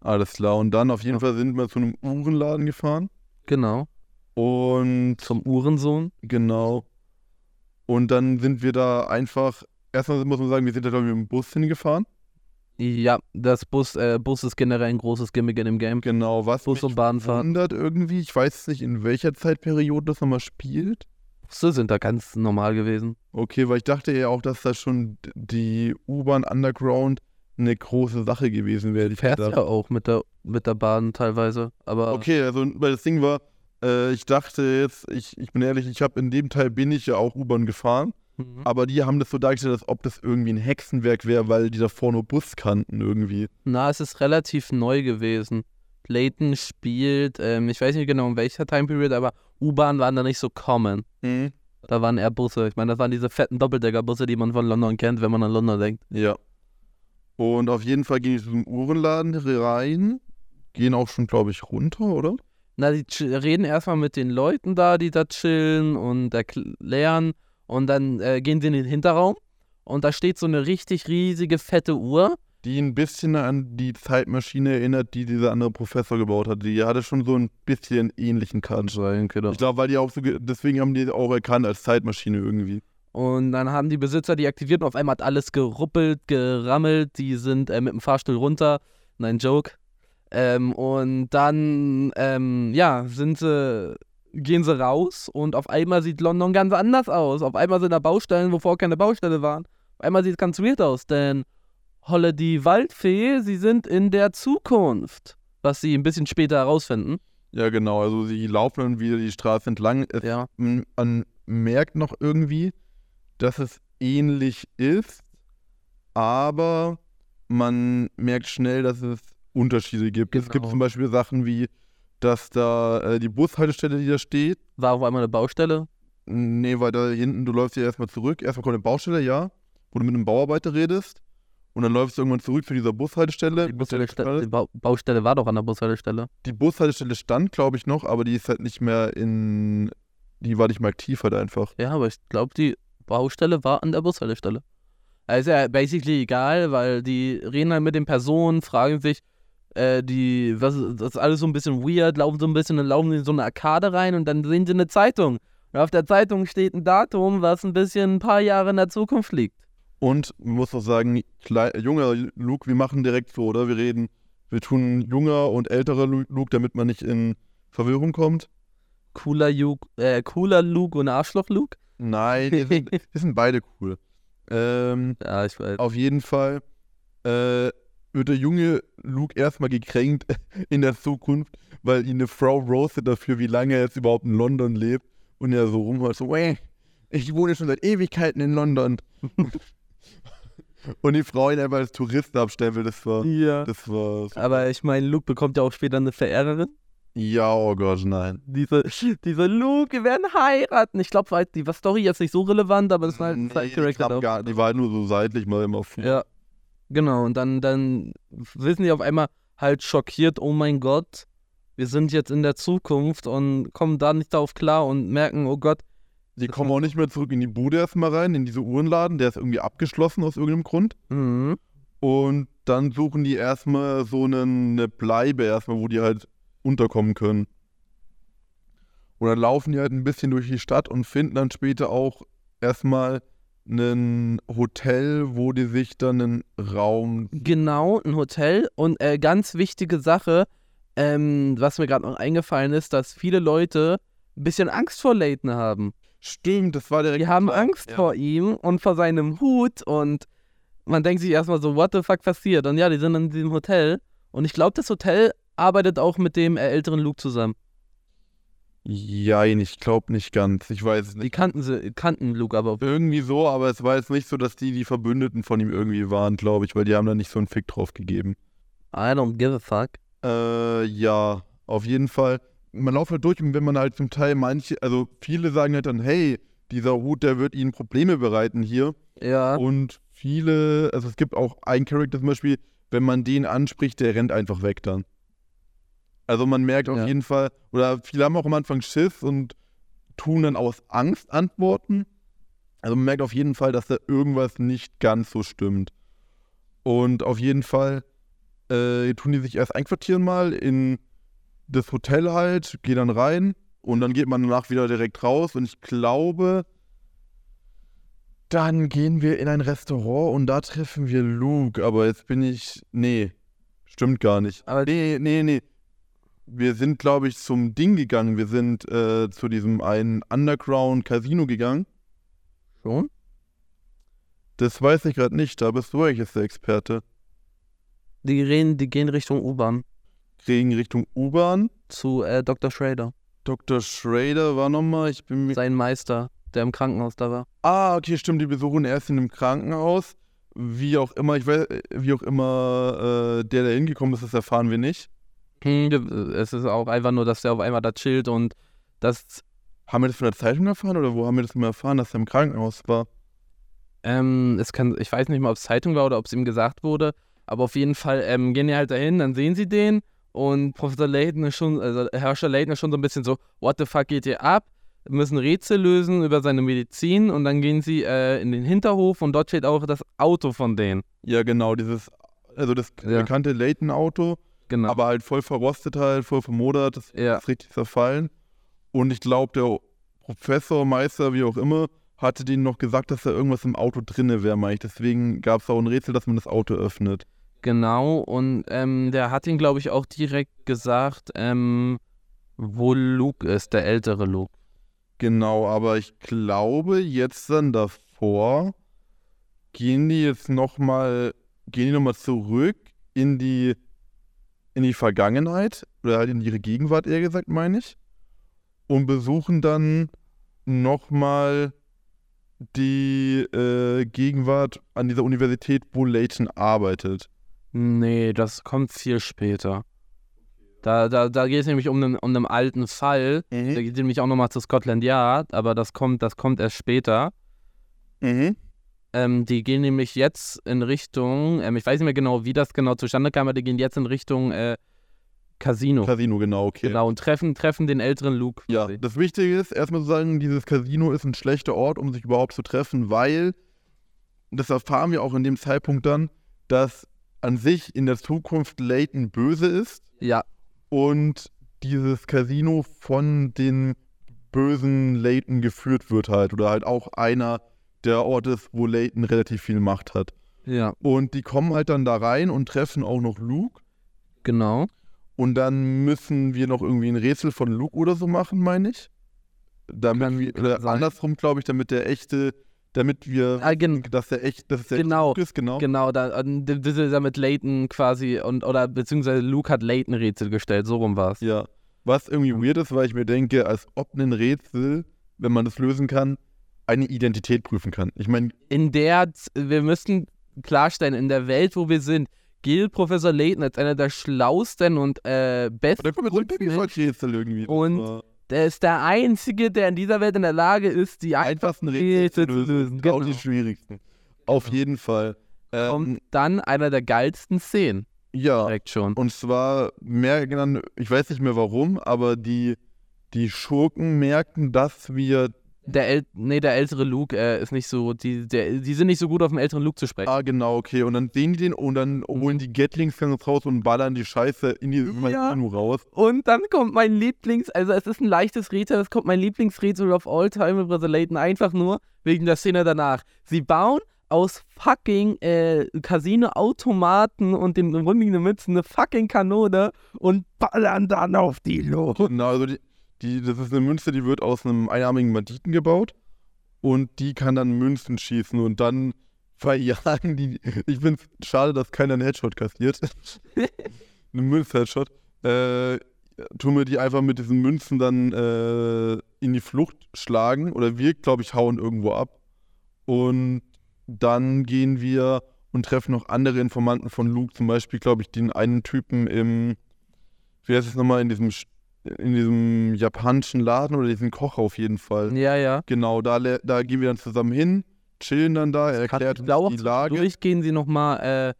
Alles klar. Und dann auf jeden Ja. Fall sind wir zu einem Uhrenladen gefahren. Genau. Und Zum Uhrensohn. genau. Und dann sind wir da einfach. Erstmal muss man sagen, wir sind da, glaube ich, mit dem Bus hingefahren. Ja, das Bus, äh, Bus ist generell ein großes Gimmick in dem Game. Genau, was Bus mich und wundert irgendwie. Ich weiß nicht, in welcher Zeitperiode das nochmal spielt. Busse sind da ganz normal gewesen. Okay, weil ich dachte ja auch, dass da schon die U-Bahn Underground eine große Sache gewesen wäre. Ich Fährt ja auch mit der, mit der Bahn teilweise. Aber Okay, also weil das Ding war, äh, ich dachte jetzt, ich, ich bin ehrlich, ich habe in dem Teil bin ich ja auch U-Bahn gefahren, Mhm. aber die haben das so dargestellt, als ob das irgendwie ein Hexenwerk wäre, weil die davor nur Bus kannten irgendwie. Na, es ist relativ neu gewesen. Layton spielt, ähm, ich weiß nicht genau in welcher Time Period, aber U-Bahn waren da nicht so common. Da waren eher Busse. Ich meine, das waren diese fetten Doppeldeckerbusse, die man von London kennt, wenn man an London denkt. Ja. Und auf jeden Fall gehen die zum Uhrenladen rein, gehen auch schon, glaube ich, runter, oder? Na, die reden erstmal mit den Leuten da, die da chillen und erklären. Und dann äh, gehen sie in den Hinterraum. Und da steht so eine richtig riesige, fette Uhr. Die ein bisschen an die Zeitmaschine erinnert, die dieser andere Professor gebaut hat. Die hatte schon so ein bisschen ähnlichen Kant. Sein, genau. Ich glaube, weil die auch so, ge- deswegen haben die auch erkannt als Zeitmaschine irgendwie. Und dann haben die Besitzer die aktiviert und auf einmal hat alles geruppelt, gerammelt. Die sind äh, mit dem Fahrstuhl runter. Nein, Joke. Ähm, und dann, ähm, ja, sind sie, gehen sie raus und auf einmal sieht London ganz anders aus. Auf einmal sind da Baustellen, wo vorher keine Baustelle waren. Auf einmal sieht es ganz weird aus, denn Holle die Waldfee, sie sind in der Zukunft. Was sie ein bisschen später herausfinden. Ja, genau. Also sie laufen dann wieder die Straße entlang. Es Ja. m- an merkt noch irgendwie, dass es ähnlich ist, aber man merkt schnell, dass es Unterschiede gibt. Es gibt Genau. zum Beispiel Sachen wie, dass da äh, die Bushaltestelle, die da steht, War auf einmal eine Baustelle. Nee, weil da hinten, du läufst ja erstmal zurück. Erstmal kommt eine Baustelle, ja, wo du mit einem Bauarbeiter redest. Und dann läufst du irgendwann zurück zu dieser Bushaltestelle. Die, Bushaltestelle, die Bau Baustelle war doch an der Bushaltestelle. Die Bushaltestelle stand, glaube ich, noch, aber die ist halt nicht mehr in. Die war nicht mehr aktiv halt einfach. Ja, aber ich glaube, die Baustelle war an der Bushaltestelle. Also ja, basically egal, weil die reden halt mit den Personen, fragen sich, äh, die, was, das ist alles so ein bisschen weird, laufen so ein bisschen, dann laufen sie in so eine Arkade rein und dann sehen sie eine Zeitung. Und auf der Zeitung steht ein Datum, was ein bisschen ein paar Jahre in der Zukunft liegt. Und man muss auch sagen, junger Luke, wir machen direkt so, oder? Wir reden, wir tun junger und älterer Lu- Luke, damit man nicht in Verwirrung kommt. Cooler, Luke, äh, cooler Luke und Arschloch Luke? Nein, die sind, [LAUGHS] die sind beide cool. Ähm, Ja, ich weiß. Auf jeden Fall äh, wird der junge Luke erstmal gekränkt [LAUGHS] in der Zukunft, weil ihn eine Frau roastet dafür, wie lange er jetzt überhaupt in London lebt. Und er so rumhört, so, "Wäh, ich wohne schon seit Ewigkeiten in London. [LAUGHS] und die Frau ihn einfach als Tourist abstellen will, das war, Ja. das war, so- Aber ich meine, Luke bekommt ja auch später eine Verehrerin. ja, oh Gott, nein. Diese, diese Luke, wir werden heiraten. Ich glaube, die war Story jetzt nicht so relevant, aber das war halt ein Nee, Side die, Character. kam gar, die war halt nur so seitlich mal immer vor. Ja. Genau, und dann, dann wissen die auf einmal halt schockiert, oh mein Gott, wir sind jetzt in der Zukunft und kommen da nicht darauf klar und merken, oh Gott, Die kommen auch nicht mehr zurück in die Bude erstmal rein, in diese Uhrenladen, der ist irgendwie abgeschlossen aus irgendeinem Grund. mhm. Und dann suchen die erstmal so eine Bleibe erstmal, wo die halt unterkommen können. Und dann laufen die halt ein bisschen durch die Stadt und finden dann später auch erstmal ein Hotel, wo die sich dann einen Raum. genau, ein Hotel und äh, ganz wichtige Sache, ähm, was mir gerade noch eingefallen ist, dass viele Leute ein bisschen Angst vor Layton haben. Stimmt, das war direkt. Die haben klar. Angst ja. vor ihm und vor seinem Hut und man denkt sich erstmal so, what the fuck passiert? Und ja, die sind in diesem Hotel und ich glaube, das Hotel arbeitet auch mit dem äh, älteren Luke zusammen. Jein, ich glaube nicht ganz. Ich weiß es Die nicht. kannten sie, kannten Luke aber. Irgendwie so, aber es war jetzt nicht so, dass die die Verbündeten von ihm irgendwie waren, glaube ich, weil die haben da nicht so einen Fick drauf gegeben. I don't give a fuck. Äh, ja, auf jeden Fall. Man läuft halt durch und wenn man halt zum Teil manche, also viele sagen halt dann, hey, dieser Hut, der wird ihnen Probleme bereiten hier. Ja. Und viele, also es gibt auch einen Charakter zum Beispiel, wenn man den anspricht, der rennt einfach weg dann. Also man merkt auf Ja. jeden Fall, oder viele haben auch am Anfang Schiss und tun dann aus Angst antworten. Also man merkt auf jeden Fall, dass da irgendwas nicht ganz so stimmt. Und auf jeden Fall äh, tun die sich erst einquartieren mal in das Hotel halt, gehen dann rein und dann geht man danach wieder direkt raus. Und ich glaube, dann gehen wir in ein Restaurant und da treffen wir Luke. Aber jetzt bin ich. Nee, stimmt gar nicht. Aber- nee, nee, nee. Wir sind, glaube ich, zum Ding gegangen. Wir sind äh, zu diesem einen Underground-Casino gegangen. Schon? Das weiß ich gerade nicht. Da bist du eigentlich der Experte. Die, reden, die gehen Richtung U-Bahn Kriegen Richtung U-Bahn. zu äh, Dr. Schrader. Dr. Schrader war nochmal. Ich bin mir. Sein Meister, der im Krankenhaus da war. Ah, okay, stimmt. Die besuchen erst in einem Krankenhaus. Wie auch immer, ich weiß, wie auch immer äh, der da hingekommen ist, das erfahren wir nicht. Hm, es ist auch einfach nur, dass der auf einmal da chillt und das Haben wir das von der Zeitung erfahren oder wo haben wir das mal erfahren, dass er im Krankenhaus war? Ähm, es kann, ich weiß nicht mal, ob es Zeitung war oder ob es ihm gesagt wurde, aber auf jeden Fall ähm, gehen die halt dahin, dann sehen sie den und Professor Layton ist schon, also Herrscher Layton ist schon so ein bisschen so, what the fuck geht hier ab? Müssen Rätsel lösen über seine Medizin und dann gehen sie äh, in den Hinterhof und dort steht auch das Auto von denen. Ja, genau, dieses, also das Ja. bekannte Layton-Auto, Genau. aber halt voll verrostet halt, voll vermodert, das Ja. ist richtig zerfallen. Und ich glaube, der Professor, Meister, wie auch immer, hatte denen noch gesagt, dass da irgendwas im Auto drinne wäre, meine ich. Deswegen gab es auch ein Rätsel, dass man das Auto öffnet. Genau, und ähm, der hat ihn, glaube ich, auch direkt gesagt, ähm, wo Luke ist, der ältere Luke. Genau, aber ich glaube, jetzt dann davor gehen die jetzt nochmal, gehen die nochmal zurück in die, in die Vergangenheit oder halt in ihre Gegenwart, eher gesagt, meine ich, und besuchen dann nochmal die äh, Gegenwart an dieser Universität, wo Layton arbeitet. Nee, das kommt viel später. Da, da, da geht es nämlich um einen, um einen alten Fall. Mhm. Da geht es nämlich auch nochmal zu Scotland Yard, aber das kommt, das kommt erst später. Mhm. Ähm, die gehen nämlich jetzt in Richtung, ähm, ich weiß nicht mehr genau, wie das genau zustande kam, aber die gehen jetzt in Richtung äh, Casino. Casino, genau, okay. Genau, und treffen, treffen den älteren Luke. Ja, das Wichtige ist, erstmal zu sagen, dieses Casino ist ein schlechter Ort, um sich überhaupt zu treffen, weil, das erfahren wir auch in dem Zeitpunkt dann, dass an sich in der Zukunft Layton böse ist ja, und dieses Casino von den bösen Layton geführt wird halt oder halt auch einer der Orte ist, wo Layton relativ viel Macht hat. ja, Und die kommen halt dann da rein und treffen auch noch Luke genau. und dann müssen wir noch irgendwie ein Rätsel von Luke oder so machen, meine ich. Damit Kann- wir, oder sein. andersrum, glaube ich, damit der echte, damit wir, Ah, gen dass der echt, dass der Genau, Luke ist, genau. genau, da, das ist ja mit Layton quasi und oder beziehungsweise Luke hat Layton Rätsel gestellt, so rum war es. Ja. Was irgendwie weird ist, weil ich mir denke, als ob ein Rätsel, wenn man das lösen kann, eine Identität prüfen kann. Ich meine, In der, wir müssen klarstellen, in der Welt, wo wir sind, gilt Professor Layton als einer der schlausten und äh, besten. da kommt jetzt so Und Der ist der Einzige, der in dieser Welt in der Lage ist, die einfachsten Rätsel zu zu lösen. lösen, Auch genau. die schwierigsten. Auf jeden Fall. Ähm, kommt dann einer der geilsten Szenen. ja, Direkt schon. Und zwar merken dann, ich weiß nicht mehr warum, aber die, die Schurken merken, dass wir, Der, äl nee, der ältere Luke äh, ist nicht so, die, der, die sind nicht so gut auf den älteren Luke zu sprechen. ah genau, okay, und dann sehen die den und dann holen die Gatlingsguns raus und ballern die Scheiße in die Ja. Kino raus. Und dann kommt mein Lieblings, also es ist ein leichtes Rätsel, es kommt mein Lieblingsrätsel of all time mit Professor Layton, einfach nur wegen der Szene danach. Sie bauen aus fucking äh, Casino-Automaten und den rumliegenden Mützen eine fucking Kanone und ballern dann auf die los. Genau, also die, die, das ist eine Münze, die wird aus einem einarmigen Banditen gebaut und die kann dann Münzen schießen und dann verjagen die. Ich finde es schade, dass keiner einen Headshot kassiert. [LAUGHS] einen Münz-Headshot. Äh, tun wir die einfach mit diesen Münzen dann äh, in die Flucht schlagen oder wir, glaube ich, hauen irgendwo ab. Und dann gehen wir und treffen noch andere Informanten von Luke, zum Beispiel, glaube ich, den einen Typen im, wie heißt es nochmal, in diesem, in diesem japanischen Laden oder diesen Koch auf jeden Fall. Ja, ja. Genau, da, da gehen wir dann zusammen hin, chillen dann da, er erklärt uns die Lage. Durch gehen sie nochmal, äh,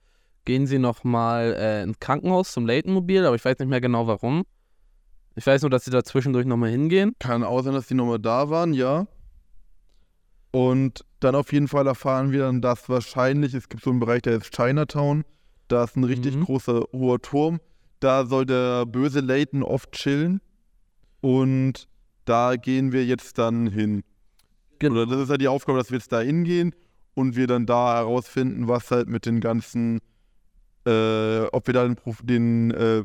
gehen sie nochmal äh, ins Krankenhaus zum Layton-Mobil, aber ich weiß nicht mehr genau warum. Ich weiß nur, dass sie da zwischendurch nochmal hingehen. Kann auch sein, dass die nochmal da waren, ja. Und dann auf jeden Fall erfahren wir dann, dass wahrscheinlich, es gibt so einen Bereich, der ist Chinatown, da ist ein richtig Mhm. großer hoher Turm, da soll der böse Layton oft chillen und da gehen wir jetzt dann hin. Genau. Oder das ist halt die Aufgabe, dass wir jetzt da hingehen und wir dann da herausfinden, was halt mit den ganzen, äh, ob wir da den, den äh,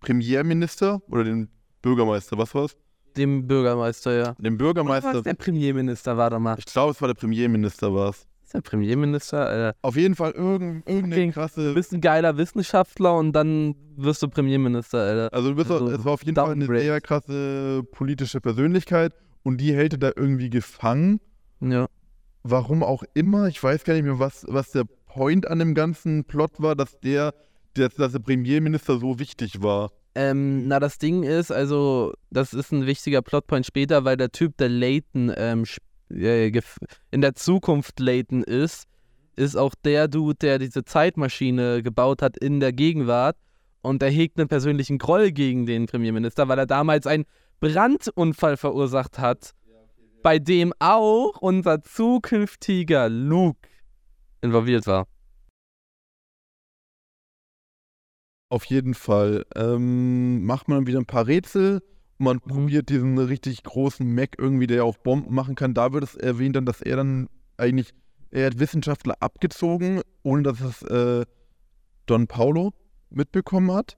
Premierminister oder den Bürgermeister, was war's? Dem Bürgermeister, ja. Den Was Bürgermeister, der Premierminister war da mal. ich glaube, es war der Premierminister, war's. Ist der Premierminister? Äh, Auf jeden Fall irgend, irgendeine Okay. du krasse. bist ein geiler Wissenschaftler und dann wirst du Premierminister, Alter. Also, du bist, also es war auf jeden Fall eine Downgrade. sehr krasse politische Persönlichkeit und die hält er da irgendwie gefangen. Ja. Warum auch immer, ich weiß gar nicht mehr, was, was der Point an dem ganzen Plot war, dass der, dass, dass der Premierminister so wichtig war. Ähm, na, das Ding ist, also, das ist ein wichtiger Plotpoint später, weil der Typ, der Layton ähm, sp- äh, gef- in der Zukunft Layton ist, ist auch der Dude, der diese Zeitmaschine gebaut hat in der Gegenwart. Und er hegt einen persönlichen Groll gegen den Premierminister, weil er damals einen Brandunfall verursacht hat, bei dem auch unser zukünftiger Luke involviert war. Auf jeden Fall. Ähm, macht man wieder ein paar Rätsel. Man Mhm. probiert diesen richtig großen Mac irgendwie, der auch Bomben machen kann. Da wird es erwähnt dann, dass er dann eigentlich, er hat Wissenschaftler abgezogen, ohne dass es äh, Don Paulo mitbekommen hat.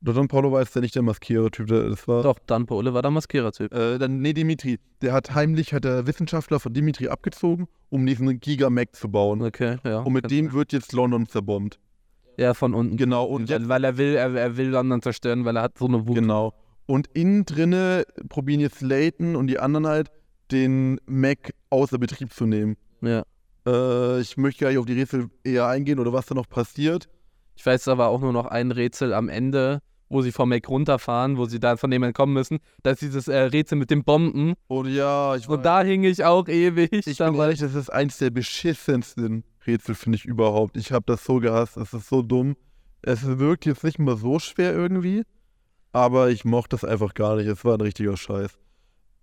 Don Paulo war jetzt ja nicht der Maskierer-Typ, das war. Doch, Dan Pole war der Maskierer-Typ. Äh, dann, nee, Dimitri. Der hat heimlich, hat der Wissenschaftler von Dimitri abgezogen, um diesen Giga-Mac zu bauen. Okay, ja. Und mit dem wird jetzt London zerbombt. Ja, von unten. Genau, und jetzt weil er will, er, er will London zerstören, weil er hat so eine Wut. Genau. Und innen drinne probieren jetzt Layton und die anderen halt, den Mac außer Betrieb zu nehmen. Ja. Äh, ich möchte gar nicht auf die Rätsel eher eingehen oder was da noch passiert. Ich weiß aber auch nur noch ein Rätsel am Ende, wo sie vom Mac runterfahren, wo sie da von dem entkommen müssen. Das ist dieses äh, Rätsel mit den Bomben. Und ja, ich Und da hing ich auch ewig. Ich bin ehrlich, das ist eins der beschissensten Rätsel, finde ich überhaupt. Ich habe das so gehasst, es ist so dumm. Es wirkt jetzt nicht mal so schwer irgendwie, aber ich mochte das einfach gar nicht. Es war ein richtiger Scheiß.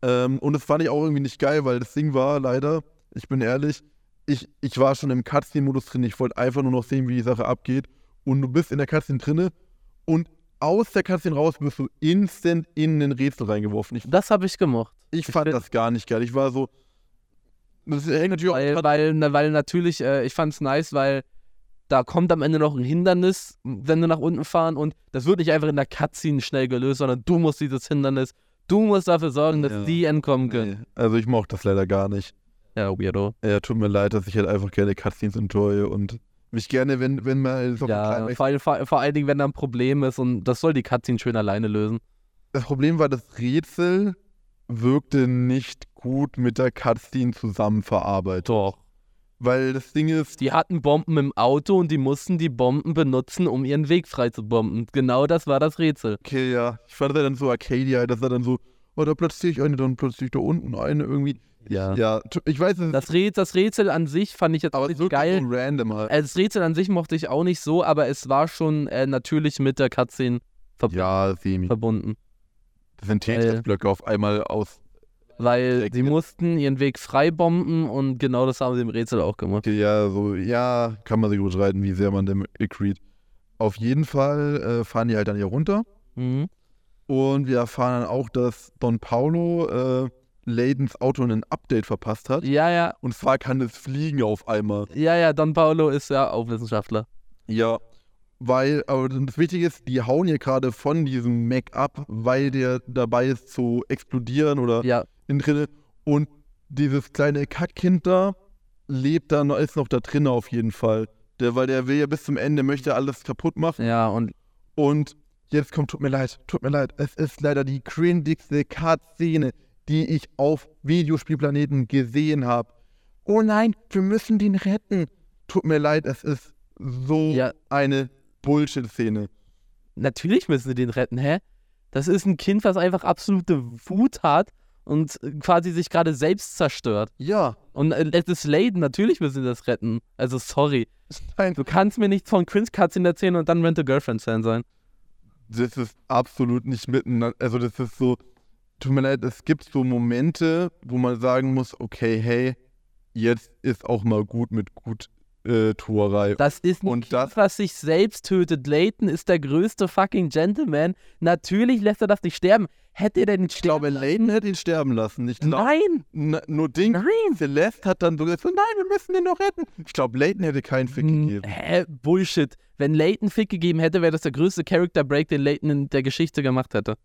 Ähm, und das fand ich auch irgendwie nicht geil, weil das Ding war leider, ich bin ehrlich, ich, ich war schon im Cutscene-Modus drin. Ich wollte einfach nur noch sehen, wie die Sache abgeht. Und du bist in der Cutscene drinne und aus der Cutscene raus wirst du instant in den Rätsel reingeworfen. Ich, Das habe ich gemocht. ich fand find- das gar nicht geil. Ich war so. Das hängt natürlich auch Weil, weil, na, weil natürlich, äh, ich fand es nice, weil da kommt am Ende noch ein Hindernis, wenn du nach unten fahren und das wird nicht einfach in der Cutscene schnell gelöst, sondern du musst dieses Hindernis, du musst dafür sorgen, dass Ja. die entkommen können. Nee, also ich mochte das leider gar nicht. Ja, weirdo. Ja, tut mir leid, dass ich halt einfach gerne Cutscenes enjoye und mich gerne, wenn, wenn mal so Ja, klein- vor, allem- vor, vor allen Dingen, wenn da ein Problem ist und das soll die Cutscene schön alleine lösen. Das Problem war, das Rätsel wirkte nicht gut mit der Cutscene zusammen verarbeitet. Doch. Weil das Ding ist, Die hatten Bomben im Auto und die mussten die Bomben benutzen, um ihren Weg frei zu bomben. Genau das war das Rätsel. okay, ja, ich fand das dann so Arcadia, dass er dann so, oh, da platziere ich eine, dann platziere ich da unten eine irgendwie. Ja. Ja, ich weiß, es Das, Rätsel, das Rätsel an sich fand ich jetzt aber nicht geil. so random halt. Äh, Das Rätsel an sich mochte ich auch nicht so, aber es war schon äh, natürlich mit der Cutscene verb Ja, verbunden. Das sind Tetris-Blöcke auf einmal aus. Weil sie mussten ihren Weg frei bomben und genau das haben sie im Rätsel auch gemacht. Ja, so, ja, kann man sich gut streiten, wie sehr man dem agreed. Auf jeden Fall äh, fahren die halt dann hier runter. Mhm. Und wir erfahren dann auch, dass Don Paulo äh, Ladens Auto ein Update verpasst hat. Ja, ja, Und zwar kann es fliegen auf einmal. ja, ja, Don Paolo ist ja auch Wissenschaftler. Ja. Weil, aber das Wichtige ist, die hauen hier gerade von diesem Mac ab, weil der dabei ist zu explodieren oder Ja, in drinne. Und dieses kleine Kackkind da lebt da, noch- ist noch da drin auf jeden Fall. Der, weil der will ja bis zum Ende, möchte alles kaputt machen. ja, und Und jetzt kommt, tut mir leid, tut mir leid, es ist leider die crindigste Cut-Szene, die ich auf Videospielplaneten gesehen habe. Oh nein, wir müssen den retten. Tut mir leid, es ist so Ja. eine Bullshit-Szene. natürlich müssen sie den retten, hä? Das ist ein Kind, was einfach absolute Wut hat und quasi sich gerade selbst zerstört. Ja, Und äh, es ist Layden, natürlich müssen sie das retten. Also sorry. nein, Du kannst mir nichts von Cringe Cutscene erzählen und dann Rent a Girlfriend Fan sein. das ist absolut nicht miteinander. Also, das ist so, tut mir leid, es gibt so Momente, wo man sagen muss, okay, hey, jetzt ist auch mal gut mit gut äh, Tuerei. Das ist ein Kind, das- was sich selbst tötet. Layton ist der größte fucking Gentleman. Natürlich lässt er das nicht sterben. Hätte er denn nicht Ich glaube, Layden hätte ihn sterben lassen. Ich glaube, Nein, Na, nur Ding, nein. Celeste hat dann so gesagt, so, nein, wir müssen den noch retten. Ich glaube, Layton hätte keinen Fick Hm, gegeben. Hä? Bullshit. Wenn Layton Fick gegeben hätte, wäre das der größte Character Break, den Layton in der Geschichte gemacht hätte.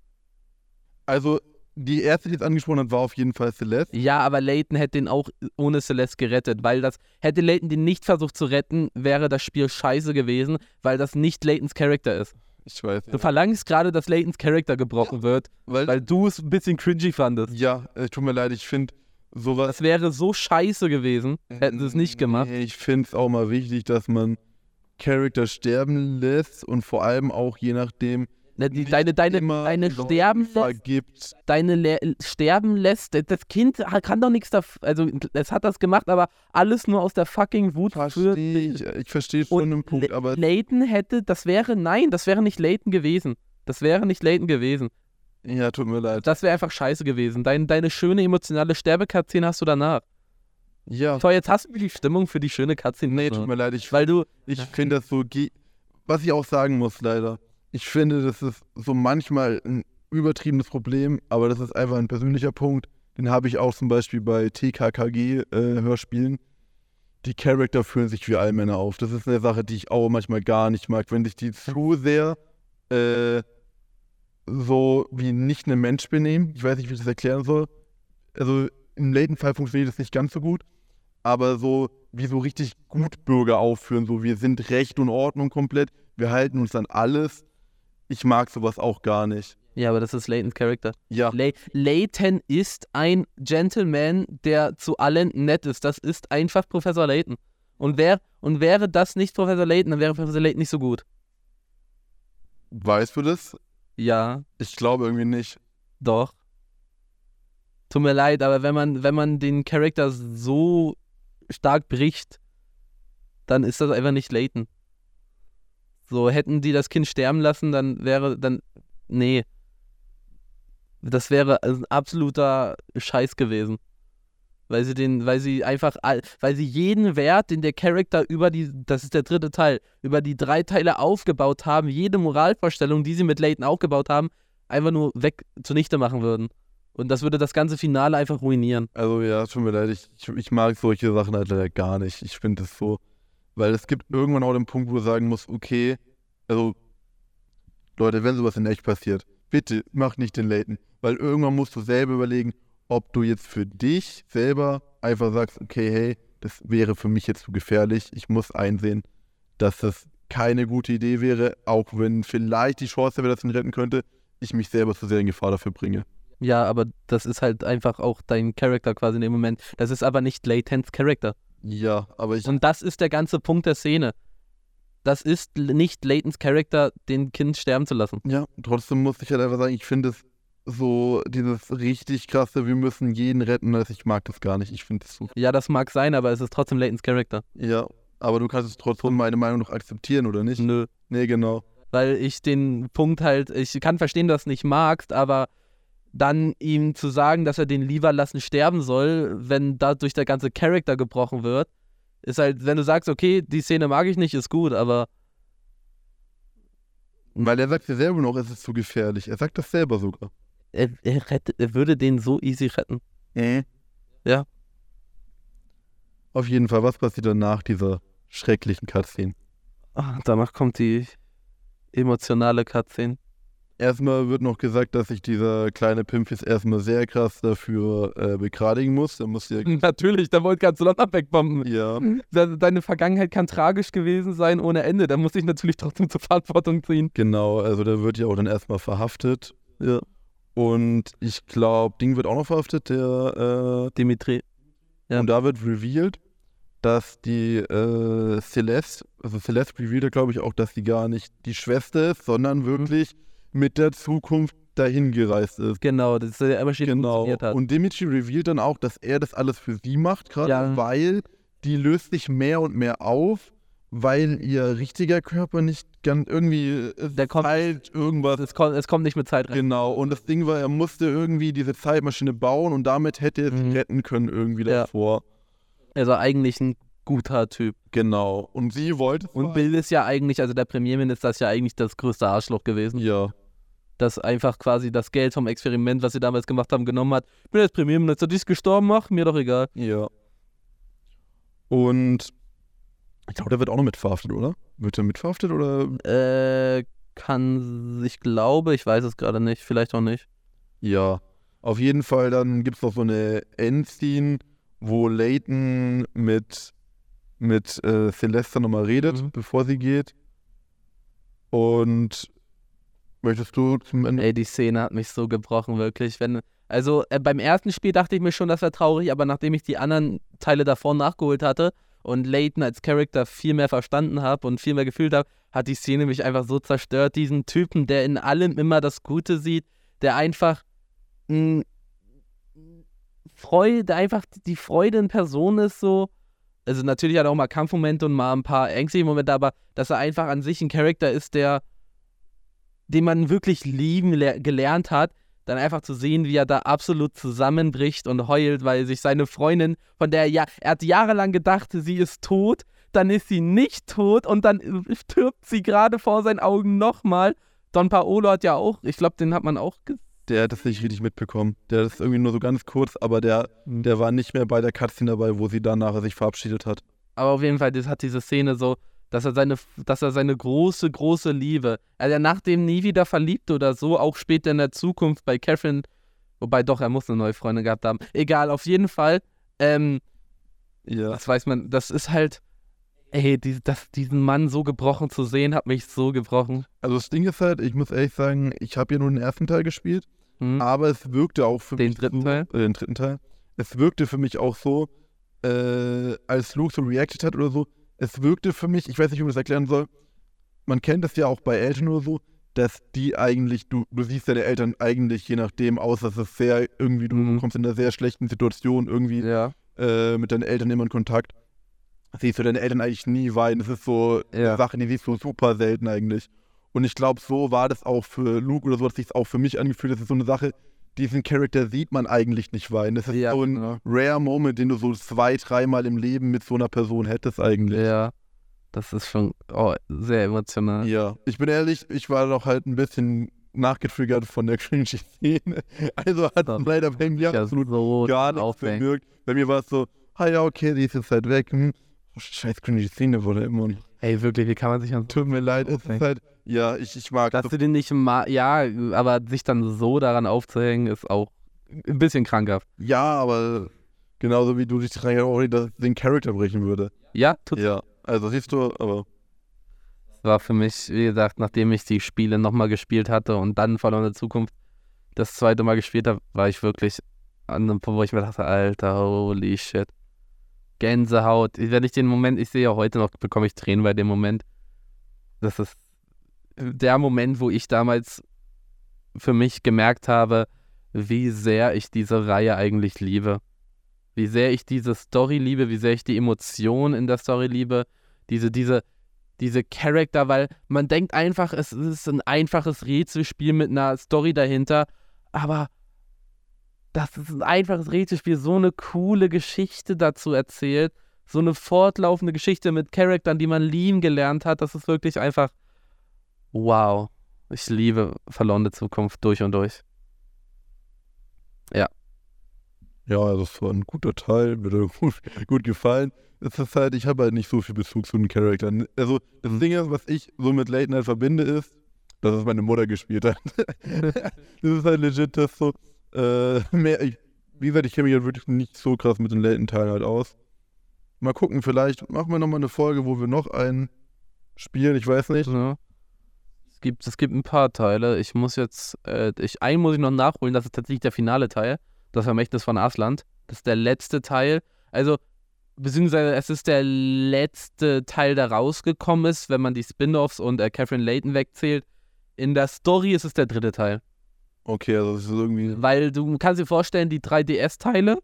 Also, die erste, die es angesprochen hat, war auf jeden Fall Celeste. Ja, aber Layton hätte ihn auch ohne Celeste gerettet, weil das, hätte Layton den nicht versucht zu retten, wäre das Spiel scheiße gewesen, weil das nicht Laytons Charakter ist. Ich weiß. Du verlangst gerade, dass Laytons Charakter gebrochen wird, Weil, weil du es ein bisschen cringy fandest. ja, äh, tut mir leid, ich finde sowas. Das wäre so scheiße gewesen, hätten sie es nicht gemacht. Nee, ich finde es auch mal wichtig, dass man Charakter sterben lässt und vor allem auch je nachdem Ne, Die, deine deine, deine sterben lässt, deine Le sterben lässt. Das Kind kann doch nichts dafür, also es hat das gemacht, aber alles nur aus der fucking Wut für Verstehe ich, ich verstehe schon den Punkt, aber Layton hätte, das wäre, nein, das wäre nicht Layton gewesen. Das wäre nicht Layton gewesen. ja, tut mir leid. Das wäre einfach scheiße gewesen. Dein, deine schöne emotionale Sterbekatszene hast du danach. Ja, Toll, jetzt hast du die Stimmung für die schöne Cutscene. nee, tut mir leid, ich Weil du, Ich finde das so, was ich auch sagen muss, leider. Ich finde, das ist so manchmal ein übertriebenes Problem, aber das ist einfach ein persönlicher Punkt. Den habe ich auch zum Beispiel bei TKKG-Hörspielen. die Charakter fühlen sich wie Allmänner auf. Das ist eine Sache, die ich auch manchmal gar nicht mag. Wenn sich die zu sehr äh, so wie nicht ein Mensch benehmen. Ich weiß nicht, wie ich das erklären soll. Also im Layton-Fall funktioniert das nicht ganz so gut aber so wie so richtig Gutbürger aufführen, so wir sind Recht und Ordnung komplett, wir halten uns an alles. Ich mag sowas auch gar nicht. Ja, aber das ist Laytons Charakter. Ja. Lay Layton ist ein Gentleman, der zu allen nett ist. Das ist einfach Professor Layton. Und, wär, und wäre das nicht Professor Layton, dann wäre Professor Layton nicht so gut. Weißt du das? Ja, Ich glaube irgendwie nicht. doch. Tut mir leid, aber wenn man, wenn man den Charakter so stark bricht, dann ist das einfach nicht Layton. So, hätten die das Kind sterben lassen, dann wäre, dann, nee. Das wäre ein absoluter Scheiß gewesen. Weil sie den, weil sie einfach, weil sie jeden Wert, den der Charakter über die, das ist der dritte Teil, über die drei Teile aufgebaut haben, jede Moralvorstellung, die sie mit Layton aufgebaut haben, einfach nur weg zunichte machen würden. Und das würde das ganze Finale einfach ruinieren. Also ja, tut mir leid, ich, ich, mag solche Sachen halt leider gar nicht. Ich finde es so, weil es gibt irgendwann auch den Punkt, wo du sagen musst, okay, also Leute, wenn sowas in echt passiert, bitte mach nicht den Layton, weil irgendwann musst du selber überlegen, ob du jetzt für dich selber einfach sagst, okay, hey, das wäre für mich jetzt zu gefährlich. Ich muss einsehen, dass das keine gute Idee wäre, auch wenn vielleicht die Chance wäre, dass ich ihn retten könnte, ich mich selber zu sehr in Gefahr dafür bringe. Ja, aber das ist halt einfach auch dein Charakter quasi in dem Moment. Das ist aber nicht Laytons Charakter. Ja, aber ich Und das ist der ganze Punkt der Szene. Das ist nicht Laytons Charakter, den Kind sterben zu lassen. Ja, trotzdem muss ich halt einfach sagen, ich finde es so, dieses richtig krasse, wir müssen jeden retten, also ich mag das gar nicht. Ich finde es so. Ja, das mag sein, aber es ist trotzdem Laytons Charakter. Ja, aber du kannst es trotzdem meine Meinung noch akzeptieren, oder nicht? Nö. Nee, genau. Weil ich den Punkt halt, ich kann verstehen, dass du es nicht magst, aber dann ihm zu sagen, dass er den lieber lassen sterben soll, wenn dadurch der ganze Charakter gebrochen wird, ist halt, wenn du sagst, okay, die Szene mag ich nicht, ist gut, aber Weil er sagt ja selber noch, es ist zu gefährlich. Er sagt das selber sogar. er, er, rettet, er würde den so easy retten. Äh. Ja. Auf jeden Fall, was passiert dann nach dieser schrecklichen Cutscene? Ah, danach kommt die emotionale Cutscene. Erstmal wird noch gesagt, dass sich dieser kleine Pimp jetzt erstmal sehr krass dafür äh, begradigen muss. Er muss [LAUGHS] ja. Natürlich, da wollte ganz London wegbomben. ja. De- Deine Vergangenheit kann tragisch gewesen sein ohne Ende. Da muss ich natürlich trotzdem zur Verantwortung ziehen. Genau, also der wird ja auch dann erstmal verhaftet. Ja. Und ich glaube, Ding wird auch noch verhaftet, der Dimitri. äh, Ja. und da wird revealed, dass die äh, Celeste, also Celeste revealed glaube ich auch, dass sie gar nicht die Schwester ist, sondern wirklich mit der Zukunft dahin gereist ist. Genau, das ist der Unterschied Genau. funktioniert hat. Und Dimitri revealed dann auch, dass er das alles für sie macht, gerade Ja. weil die löst sich mehr und mehr auf, weil ihr richtiger Körper nicht ganz irgendwie Der kommt- halt irgendwas es, kommt, es kommt nicht mit Zeit rein. Genau, und das Ding war, er musste irgendwie diese Zeitmaschine bauen und damit hätte er sich Mhm. retten können irgendwie Ja. davor. Also eigentlich ein guter Typ. Genau. Und sie wollte Und Bill ist ja eigentlich, also der Premierminister ist ja eigentlich das größte Arschloch gewesen. Ja. Das einfach quasi das Geld vom Experiment, was sie damals gemacht haben, genommen hat. Ich bin jetzt Premierminister, die ist gestorben, mach mir doch egal. Ja. Und ich glaube, der wird auch noch mit verhaftet, oder? Wird er mit verhaftet oder? Äh, kann, ich glaube, ich weiß es gerade nicht, vielleicht auch nicht. Ja. Auf jeden Fall, dann gibt es noch so eine Endscene, wo Layton mit, mit äh, Celeste nochmal redet, Mhm. bevor sie geht. Und möchtest du zum Ende? Ey, die Szene hat mich so gebrochen, wirklich. Wenn, also äh, beim ersten Spiel dachte ich mir schon, das wäre traurig, aber nachdem ich die anderen Teile davor nachgeholt hatte und Layton als Charakter viel mehr verstanden habe und viel mehr gefühlt habe, hat die Szene mich einfach so zerstört. Diesen Typen, der in allem immer das Gute sieht, der einfach mh, Freude, der einfach die Freude in Person ist, so. Also natürlich hat er auch mal Kampfmomente und mal ein paar ängstliche Momente, aber dass er einfach an sich ein Charakter ist, der den man wirklich lieben le gelernt hat, dann einfach zu sehen, wie er da absolut zusammenbricht und heult, weil sich seine Freundin, von der er ja, er hat jahrelang gedacht, sie ist tot, dann ist sie nicht tot und dann äh, stirbt sie gerade vor seinen Augen nochmal. Don Paolo hat ja auch, ich glaube, den hat man auch gesehen. Der hat das nicht richtig mitbekommen. Der ist irgendwie nur so ganz kurz, aber der, der war nicht mehr bei der Cutscene dabei, wo sie dann nachher sich verabschiedet hat. Aber auf jeden Fall, das hat diese Szene so, dass er seine, dass er seine große, große Liebe, also nach dem nie wieder verliebt oder so, auch später in der Zukunft bei Catherine, wobei doch, er muss eine neue Freundin gehabt haben. Egal, auf jeden Fall, ähm, Ja. das weiß man, das ist halt, Ey, die, das, diesen Mann so gebrochen zu sehen, hat mich so gebrochen. Also das Ding ist halt, ich muss ehrlich sagen, ich habe ja nur den ersten Teil gespielt, Hm? aber es wirkte auch für Den mich dritten so, Teil? Äh, den dritten Teil. Es wirkte für mich auch so, äh, als Luke so reacted hat oder so, es wirkte für mich, ich weiß nicht, wie man das erklären soll, man kennt das ja auch bei Eltern oder so, dass die eigentlich, du, du siehst deine Eltern eigentlich je nachdem aus, dass es sehr irgendwie, du Mhm. kommst in einer sehr schlechten Situation irgendwie Ja. äh, mit deinen Eltern immer in Kontakt. Siehst du deine Eltern eigentlich nie weinen. Das ist so Ja. eine Sache, die siehst du super selten eigentlich. Und ich glaube, so war das auch für Luke oder so, hat sich auch für mich angefühlt. Das ist so eine Sache, diesen Charakter sieht man eigentlich nicht weinen. Das ist Ja, so ein genau. rare Moment, den du so zwei, dreimal im Leben mit so einer Person hättest eigentlich. Ja. Das ist schon oh, sehr emotional. Ja. Ich bin ehrlich, ich war doch halt ein bisschen nachgetriggert von der [LAUGHS] cringy Szene. Also hat Ja. leider bei mir absolut so gar nichts bewirkt. Bei mir war es so, ah ja, okay, die ist jetzt halt weg. Hm. Oh, scheiß cringy Szene wurde immer. noch. Ey, wirklich, wie kann man sich an Tut mir leid, es ist halt, ja, ich, ich mag Dass das. du den nicht ma ja, aber sich dann so daran aufzuhängen, ist auch ein bisschen krankhaft. Ja, aber genauso wie du dich daran auch es den Charakter brechen würde. Ja, tut Ja, also siehst du, aber war für mich, wie gesagt, nachdem ich die Spiele nochmal gespielt hatte und dann Verlorene Zukunft das zweite Mal gespielt habe, war ich wirklich an einem Punkt, wo ich mir dachte, Alter, holy shit. Gänsehaut. Wenn ich den Moment, ich sehe ja heute noch, bekomme ich Tränen bei dem Moment. Das ist der Moment, wo ich damals für mich gemerkt habe, wie sehr ich diese Reihe eigentlich liebe. Wie sehr ich diese Story liebe, wie sehr ich die Emotionen in der Story liebe. Diese, diese, diese Charakter, weil man denkt einfach, es ist ein einfaches Rätselspiel mit einer Story dahinter, aber das ist ein einfaches Rätselspiel, so eine coole Geschichte dazu erzählt, so eine fortlaufende Geschichte mit Charaktern, die man lieben gelernt hat, das ist wirklich einfach wow. Ich liebe verlorene Zukunft durch und durch. ja, also es war ein guter Teil, mir hat gut, [LAUGHS] gut gefallen. Es ist halt, ich habe halt nicht so viel Bezug zu den Charakteren. Also das Ding ist, was ich so mit Late Night verbinde, ist, dass es meine Mutter gespielt hat. [LAUGHS] das ist halt legit das so. Äh, mehr, ich, wie gesagt, ich kenne mich halt wirklich nicht so krass mit den Late-Teilen halt aus. Mal gucken, vielleicht machen wir nochmal eine Folge, wo wir noch einen spielen, ich weiß nicht. Ja. Es gibt, es gibt ein paar Teile. Ich muss jetzt, äh, ich, einen muss ich noch nachholen, das ist tatsächlich der finale Teil. Das Vermächtnis von Asland. Das ist der letzte Teil. Also, beziehungsweise es ist der letzte Teil, der rausgekommen ist, wenn man die Spin-Offs und äh, Catherine Layton wegzählt. In der Story ist es der dritte Teil. Okay, also das ist irgendwie. Weil du kannst dir vorstellen, die 3DS-Teile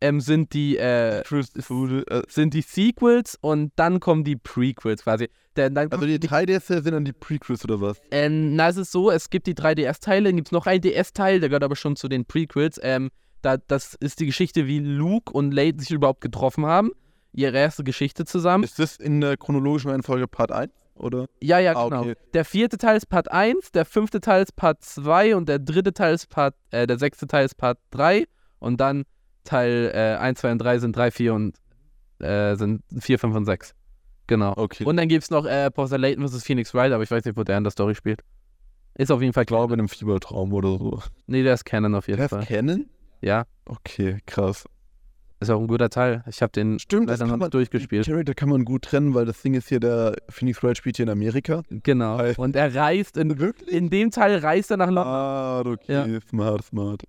ähm, sind die äh, äh, sind die Sequels und dann kommen die Prequels quasi. Der, dann also die 3DS sind dann die Prequels oder was? Ähm, na, es ist so, es gibt die 3DS-Teile, dann gibt es noch einen DS-Teil, der gehört aber schon zu den Prequels. Ähm, da, das ist die Geschichte, wie Luke und Leighton sich überhaupt getroffen haben. Ihre erste Geschichte zusammen. Ist das in der chronologischen Reihenfolge Part 1? Oder? Ja, ja, Ah, genau. okay. Der vierte Teil ist Part 1, der fünfte Teil ist Part 2 und der dritte Teil ist Part, äh, der sechste Teil ist Part 3 und dann Teil äh, 1, 2 und 3 sind 3, 4 und äh, sind 4, 5 und 6. Genau. Okay. Und dann gibt es noch äh, Professor Layton vs. Phoenix Wright, aber ich weiß nicht, wo der in der Story spielt. Ist auf jeden Fall ich glaube in einem Fiebertraum oder so. Nee, der ist Canon auf jeden Das Fall. kennen? Ja, Okay, krass. ist auch ein guter Teil. Ich habe den Stimmt, das leider noch man, durchgespielt. Die Charakter kann man gut trennen, weil das Ding ist hier, der Phoenix Wright spielt hier in Amerika. Genau. Hi. Und er reist in, Wirklich? in dem Teil reist er nach London. Ah, okay, smart, smart.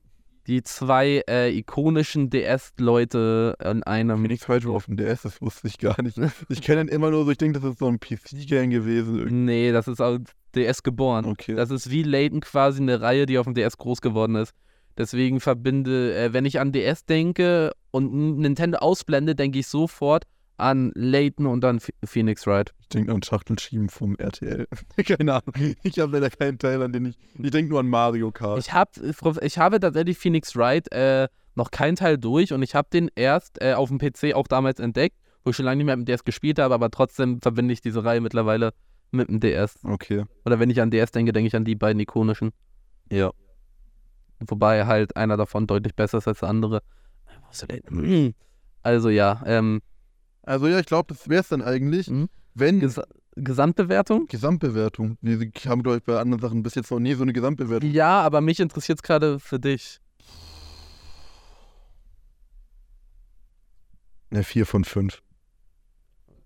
Die zwei äh, ikonischen DS-Leute in einem. Phoenix Wright war auf dem DS, das wusste ich gar nicht. [LAUGHS] Ich kenne ihn immer nur so, ich denke, das ist so ein PC-Game gewesen. irgendwie. Nee, das ist auf DS geboren. Okay. Das ist wie Layton quasi eine Reihe, die auf dem DS groß geworden ist. Deswegen verbinde, äh, wenn ich an DS denke und Nintendo ausblende, denke ich sofort an Layton und an Ph- Phoenix Wright. Ich denke an Schachtelschieben vom RTL. [LAUGHS] Keine Ahnung. Ich habe leider keinen Teil, an den ich. Ich denke nur an Mario Kart. Ich, hab, ich habe tatsächlich Phoenix Wright äh, noch keinen Teil durch und ich habe den erst äh, auf dem PC auch damals entdeckt, wo ich schon lange nicht mehr mit dem DS gespielt habe, aber trotzdem verbinde ich diese Reihe mittlerweile mit dem DS. Okay. Oder wenn ich an DS denke, denke ich an die beiden ikonischen. Ja. Wobei halt einer davon deutlich besser ist als der andere. Also ja, ähm, Also ja, ich glaube, das wäre es dann eigentlich. Mhm. Wenn Ges Gesamtbewertung? Gesamtbewertung. Die haben, glaube ich, bei anderen Sachen bis jetzt noch nie so eine Gesamtbewertung. Ja, aber mich interessiert es gerade für dich. Eine 4 von 5.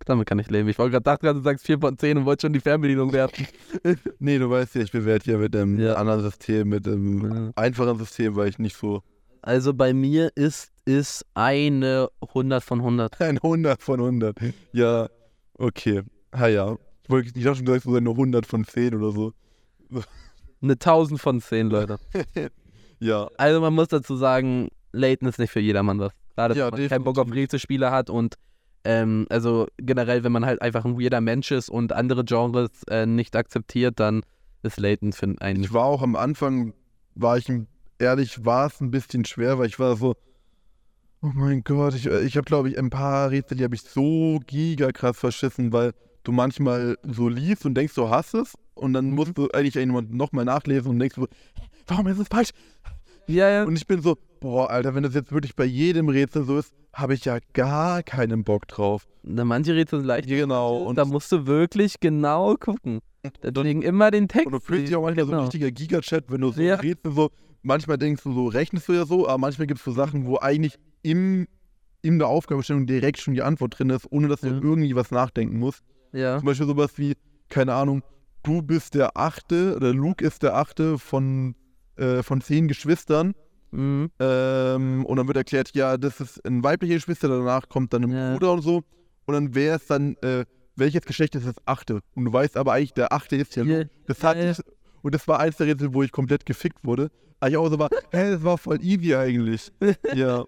Damit kann ich leben. Ich wollte gerade dachte, du sagst 4 von 10 und wollte schon die Fernbedienung werfen. [LAUGHS] Nee, du weißt ja, ich bewerte hier mit dem Ja. anderen System, mit dem Ja. einfachen System, weil ich nicht so Also bei mir ist ist eine 100 von 100. ein 100 von 100. Ja, okay. Ha ja. Ich wollte ich dachte schon gesagt, so eine 100 von 10 oder so. [LAUGHS] Eine 1000 von 10, Leute. [LAUGHS] Ja, Also man muss dazu sagen, Layton ist nicht für jedermann was. Gerade Ja, wenn man keinen Bock auf. Rätselspiele hat und ähm, also generell, wenn man halt einfach ein weirder Mensch ist und andere Genres äh, nicht akzeptiert, dann ist Layton für einen. ich war auch am Anfang, war ich ehrlich, war es ein bisschen schwer, weil ich war so, oh mein Gott, ich, ich habe glaube ich ein paar Rätsel, die habe ich so gigakrass verschissen, weil du manchmal so liest und denkst, du hast es und dann musst du eigentlich jemand nochmal nachlesen und denkst so, warum ist es falsch? Ja, ja. Und ich bin so, boah, Alter, wenn das jetzt wirklich bei jedem Rätsel so ist, habe ich ja gar keinen Bock drauf. Na, Manche Rätsel sind leicht. Genau. Und, da musst du wirklich genau gucken. Deswegen immer den Text. und du fühlst dich auch manchmal so ein Genau. richtiger Gigachat, wenn du so Ja. Rätsel so, manchmal denkst du so, rechnest du ja so, aber manchmal gibt es so Sachen, wo eigentlich im, in der Aufgabenstellung direkt schon die Antwort drin ist, ohne dass du Ja. irgendwie was nachdenken musst. Ja. Zum Beispiel sowas wie, keine Ahnung, du bist der Achte oder Luke ist der Achte von, äh, von zehn Geschwistern. Mhm. Ähm, und dann wird erklärt, ja, das ist ein weiblicher Geschwister, danach kommt dann ein Ja. Bruder und so. Und dann wäre es dann, äh, welches Geschlecht ist das achte? Und du weißt aber eigentlich, der achte ist ja Luke. Das hat ja. ich, und das war eins der Rätsel, wo ich komplett gefickt wurde. Aber ich auch so war, [LAUGHS] hä, das war voll easy eigentlich. [LAUGHS] ja,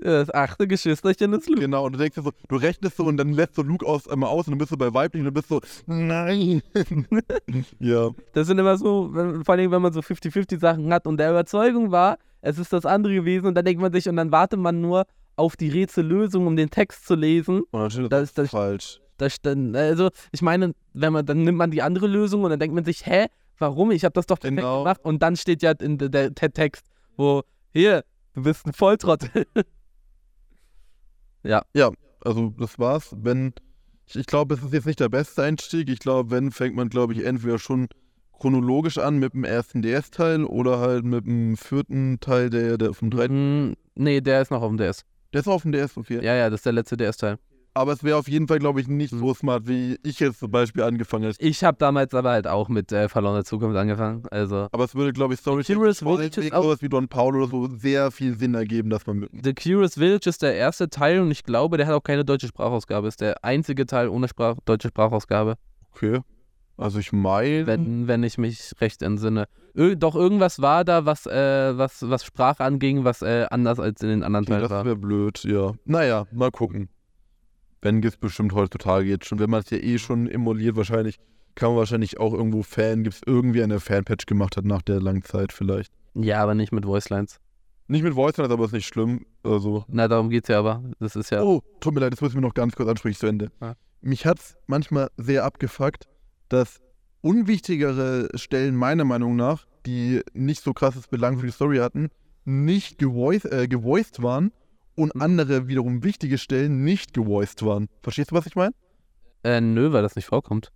Das achte Geschwisterchen ist Luke. genau. Und du denkst dir so, du rechnest so und dann lässt du Luke aus, einmal aus und dann bist du bei weiblich und dann bist du so, nein. [LAUGHS] ja, Das sind immer so, wenn, vor allem wenn man so 50-50 Sachen hat und der Überzeugung war, es ist das andere gewesen und dann denkt man sich und dann wartet man nur auf die Rätsellösung, um den Text zu lesen. und dann steht Das das, ist das- falsch. Da stand, also ich meine, wenn man, dann nimmt man die andere Lösung und dann denkt man sich, hä, warum? Ich habe das doch perfekt Genau. gemacht. Und dann steht ja in der, der, der Text, wo, hier, du bist ein Volltrottel. [LAUGHS] Also das war's. Wenn, ich, ich glaube, es ist jetzt nicht der beste Einstieg. Ich glaube, wenn, fängt man, glaube ich, entweder schon chronologisch an mit dem ersten DS-Teil oder halt mit dem vierten Teil, der, der vom dritten. Hm, nee, der ist noch auf dem DS. Der ist auf dem DS, okay. Ja, ja, das ist der letzte DS-Teil. Aber es wäre auf jeden Fall, glaube ich, nicht so smart, wie ich jetzt zum Beispiel angefangen hätte. Ich habe damals aber halt auch mit äh, Verlorene Zukunft angefangen. Also, Aber es würde, glaube ich, Story Curious vor Village ist sowas wie Don Paul oder so sehr viel Sinn ergeben, dass man. The Curious Village ist der erste Teil und ich glaube, der hat auch keine deutsche Sprachausgabe. Ist der einzige Teil ohne Sprach deutsche Sprachausgabe, Okay. Also ich meine. wenn, wenn ich mich recht entsinne. Ir doch irgendwas war da, was, äh, was, was Sprache anging, was äh, anders als in den anderen Okay, Teilen das war. wäre blöd, ja. Naja, mal gucken. Wenn gibt's bestimmt heutzutage jetzt schon. Wenn man es ja eh schon emuliert, wahrscheinlich kann man wahrscheinlich auch irgendwo Fan, gibt's irgendwie eine Fanpatch gemacht hat nach der langen Zeit vielleicht. Ja, aber nicht mit Voicelines. Nicht mit Voice Lines, aber ist nicht schlimm. Also. Na, darum geht's ja aber. Das ist ja. Oh, tut mir leid, das müssen wir noch ganz kurz ansprechen zu Ende. Ja. Mich hat's manchmal sehr abgefuckt, dass unwichtigere Stellen meiner Meinung nach, die nicht so krasses Belang für die Story hatten, nicht gevoice, äh, gevoiced waren und Mhm. andere wiederum wichtige Stellen nicht gevoiced waren. Verstehst du, was ich meine? Äh, nö, weil das nicht vorkommt.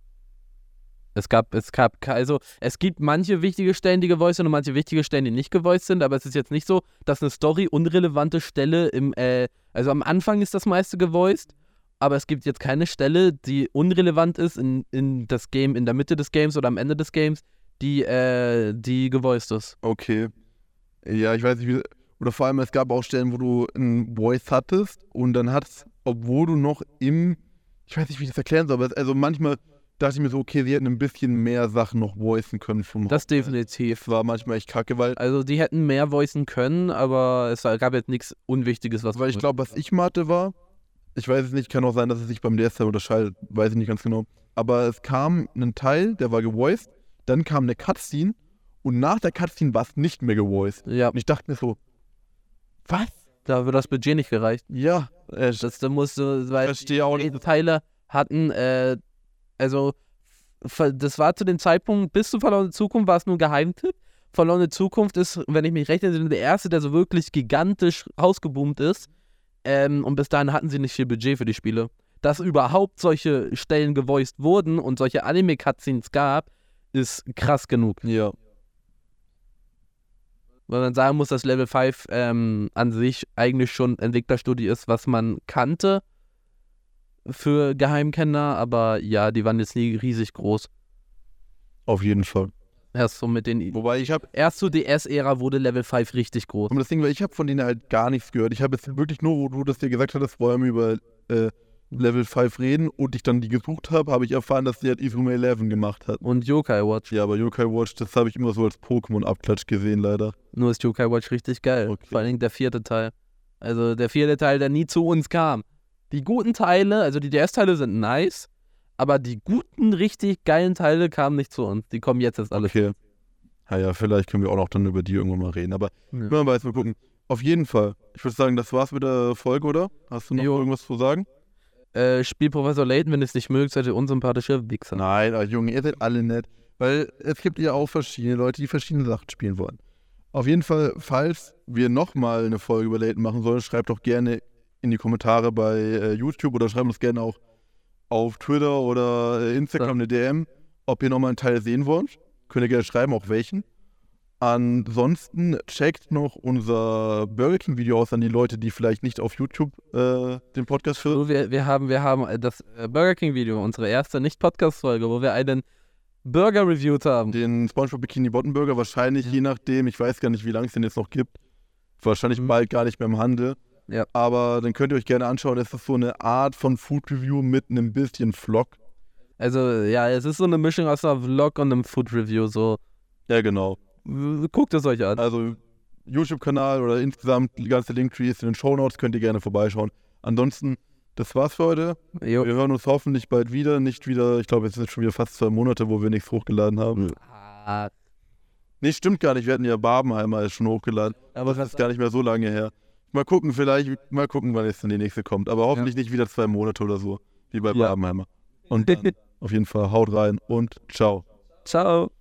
Es gab, es gab, also es gibt manche wichtige Stellen, die gevoiced sind und manche wichtige Stellen, die nicht gevoiced sind, aber es ist jetzt nicht so, dass eine Story unrelevante Stelle im, äh, also am Anfang ist das meiste gevoiced, aber es gibt jetzt keine Stelle, die unrelevant ist in, in das Game, in der Mitte des Games oder am Ende des Games, die, äh, die gevoiced ist. Okay. Ja, ich weiß nicht, wie. Oder vor allem, es gab auch Stellen, wo du ein Voice hattest und dann hattest, obwohl du noch im. Ich weiß nicht, wie ich das erklären soll, aber es, also manchmal dachte ich mir so, okay, sie hätten ein bisschen mehr Sachen noch voicen können vom Das definitiv. Das war manchmal echt kacke, weil, Also die hätten mehr voicen können, aber es gab jetzt nichts Unwichtiges, was weil ich glaube, was ich Mathe war, ich weiß es nicht, kann auch sein, dass es sich beim DS unterscheidet, weiß ich nicht ganz genau. Aber es kam ein Teil, der war gevoiced, dann kam eine Cutscene und nach der Cutscene war es nicht mehr gevoiced. Ja, Und ich dachte mir so, was? da wird das Budget nicht gereicht. Ja, äh, Das, da musste, weil verstehe auch die nicht. Teile hatten, äh, also das war zu dem Zeitpunkt, bis zu Verlorene Zukunft war es nur ein Geheimtipp. Verlorene Zukunft ist, wenn ich mich recht erinnere, der erste, der so wirklich gigantisch rausgeboomt ist. Ähm, und bis dahin hatten sie nicht viel Budget für die Spiele. Dass überhaupt solche Stellen gevoiced wurden und solche Anime-Cutscenes gab, ist krass genug. Ja. Weil man sagen muss, dass Level 5 ähm, an sich eigentlich schon Entwicklerstudie ist, was man kannte. für Geheimkenner, aber ja, die waren jetzt nie riesig groß. Auf jeden Fall. Erst so mit den. Wobei ich habe, Erst zur DS-Ära wurde Level 5 richtig groß. das Ding war, ich habe von denen halt gar nichts gehört. Ich habe jetzt wirklich nur, wo du das dir gesagt hattest, wollen wir über äh, Level 5 reden und ich dann die gesucht habe, habe ich erfahren, dass die halt Izuma 11 gemacht hat. Und Yokai Watch. Ja, aber Yokai Watch, das habe ich immer so als Pokémon-Abklatsch gesehen, leider. Nur ist Yokai Watch richtig geil. Okay. Vor allen Dingen der vierte Teil. Also der vierte Teil, der nie zu uns kam. Die guten Teile, also die DS-Teile sind nice, aber die guten, richtig geilen Teile kamen nicht zu uns. Die kommen jetzt erst alles. Okay. Ja, ja, vielleicht können wir auch noch dann über die irgendwann mal reden. Aber Ja. man weiß, mal gucken. Auf jeden Fall. Ich würde sagen, das war's mit der Folge, oder? Hast du noch Jo. irgendwas zu sagen? Äh, Spiel Professor Layton, wenn ihr es nicht mögt, seid ihr unsympathische Wichser. Nein, aber Junge, ihr seid alle nett. Weil es gibt ja auch verschiedene Leute, die verschiedene Sachen spielen wollen. Auf jeden Fall, falls wir nochmal eine Folge über Layton machen sollen, schreibt doch gerne in die Kommentare bei äh, YouTube oder schreibt uns gerne auch auf Twitter oder äh, Instagram eine DM, ob ihr nochmal einen Teil sehen wollt. Könnt ihr gerne schreiben, auch welchen. Ansonsten checkt noch unser Burger King Video aus an die Leute, die vielleicht nicht auf YouTube äh, den Podcast hören. So, wir, wir haben, wir haben das äh, Burger King Video, unsere erste Nicht-Podcast-Folge, wo wir einen Burger reviewed haben. Den SpongeBob Bikini Bottom Burger wahrscheinlich, je nachdem, ich weiß gar nicht, wie lange es den jetzt noch gibt. Wahrscheinlich Mhm. bald gar nicht mehr im Handel. Ja. Aber dann könnt ihr euch gerne anschauen. Es ist so eine Art von Food Review mit einem bisschen Vlog. Also, ja, es ist so eine Mischung aus einer Vlog und einem Food Review. So, Ja, genau. Guckt es euch an. Also YouTube-Kanal oder insgesamt die ganze Linktree ist in den Shownotes, könnt ihr gerne vorbeischauen. Ansonsten, das war's für heute. Jo. Wir hören uns hoffentlich bald wieder. Nicht wieder, ich glaube, es sind schon wieder fast zwei Monate, wo wir nichts hochgeladen haben. Ah, Nee, stimmt gar nicht. Wir hatten ja Barbenheimer schon hochgeladen. aber Das ist gar nicht mehr so lange her. Mal gucken, vielleicht, mal gucken, wann jetzt dann die nächste kommt. Aber hoffentlich nicht wieder zwei Monate oder so, wie bei Ja. Barbenheimer. Und [LAUGHS] auf jeden Fall haut rein und ciao. Ciao.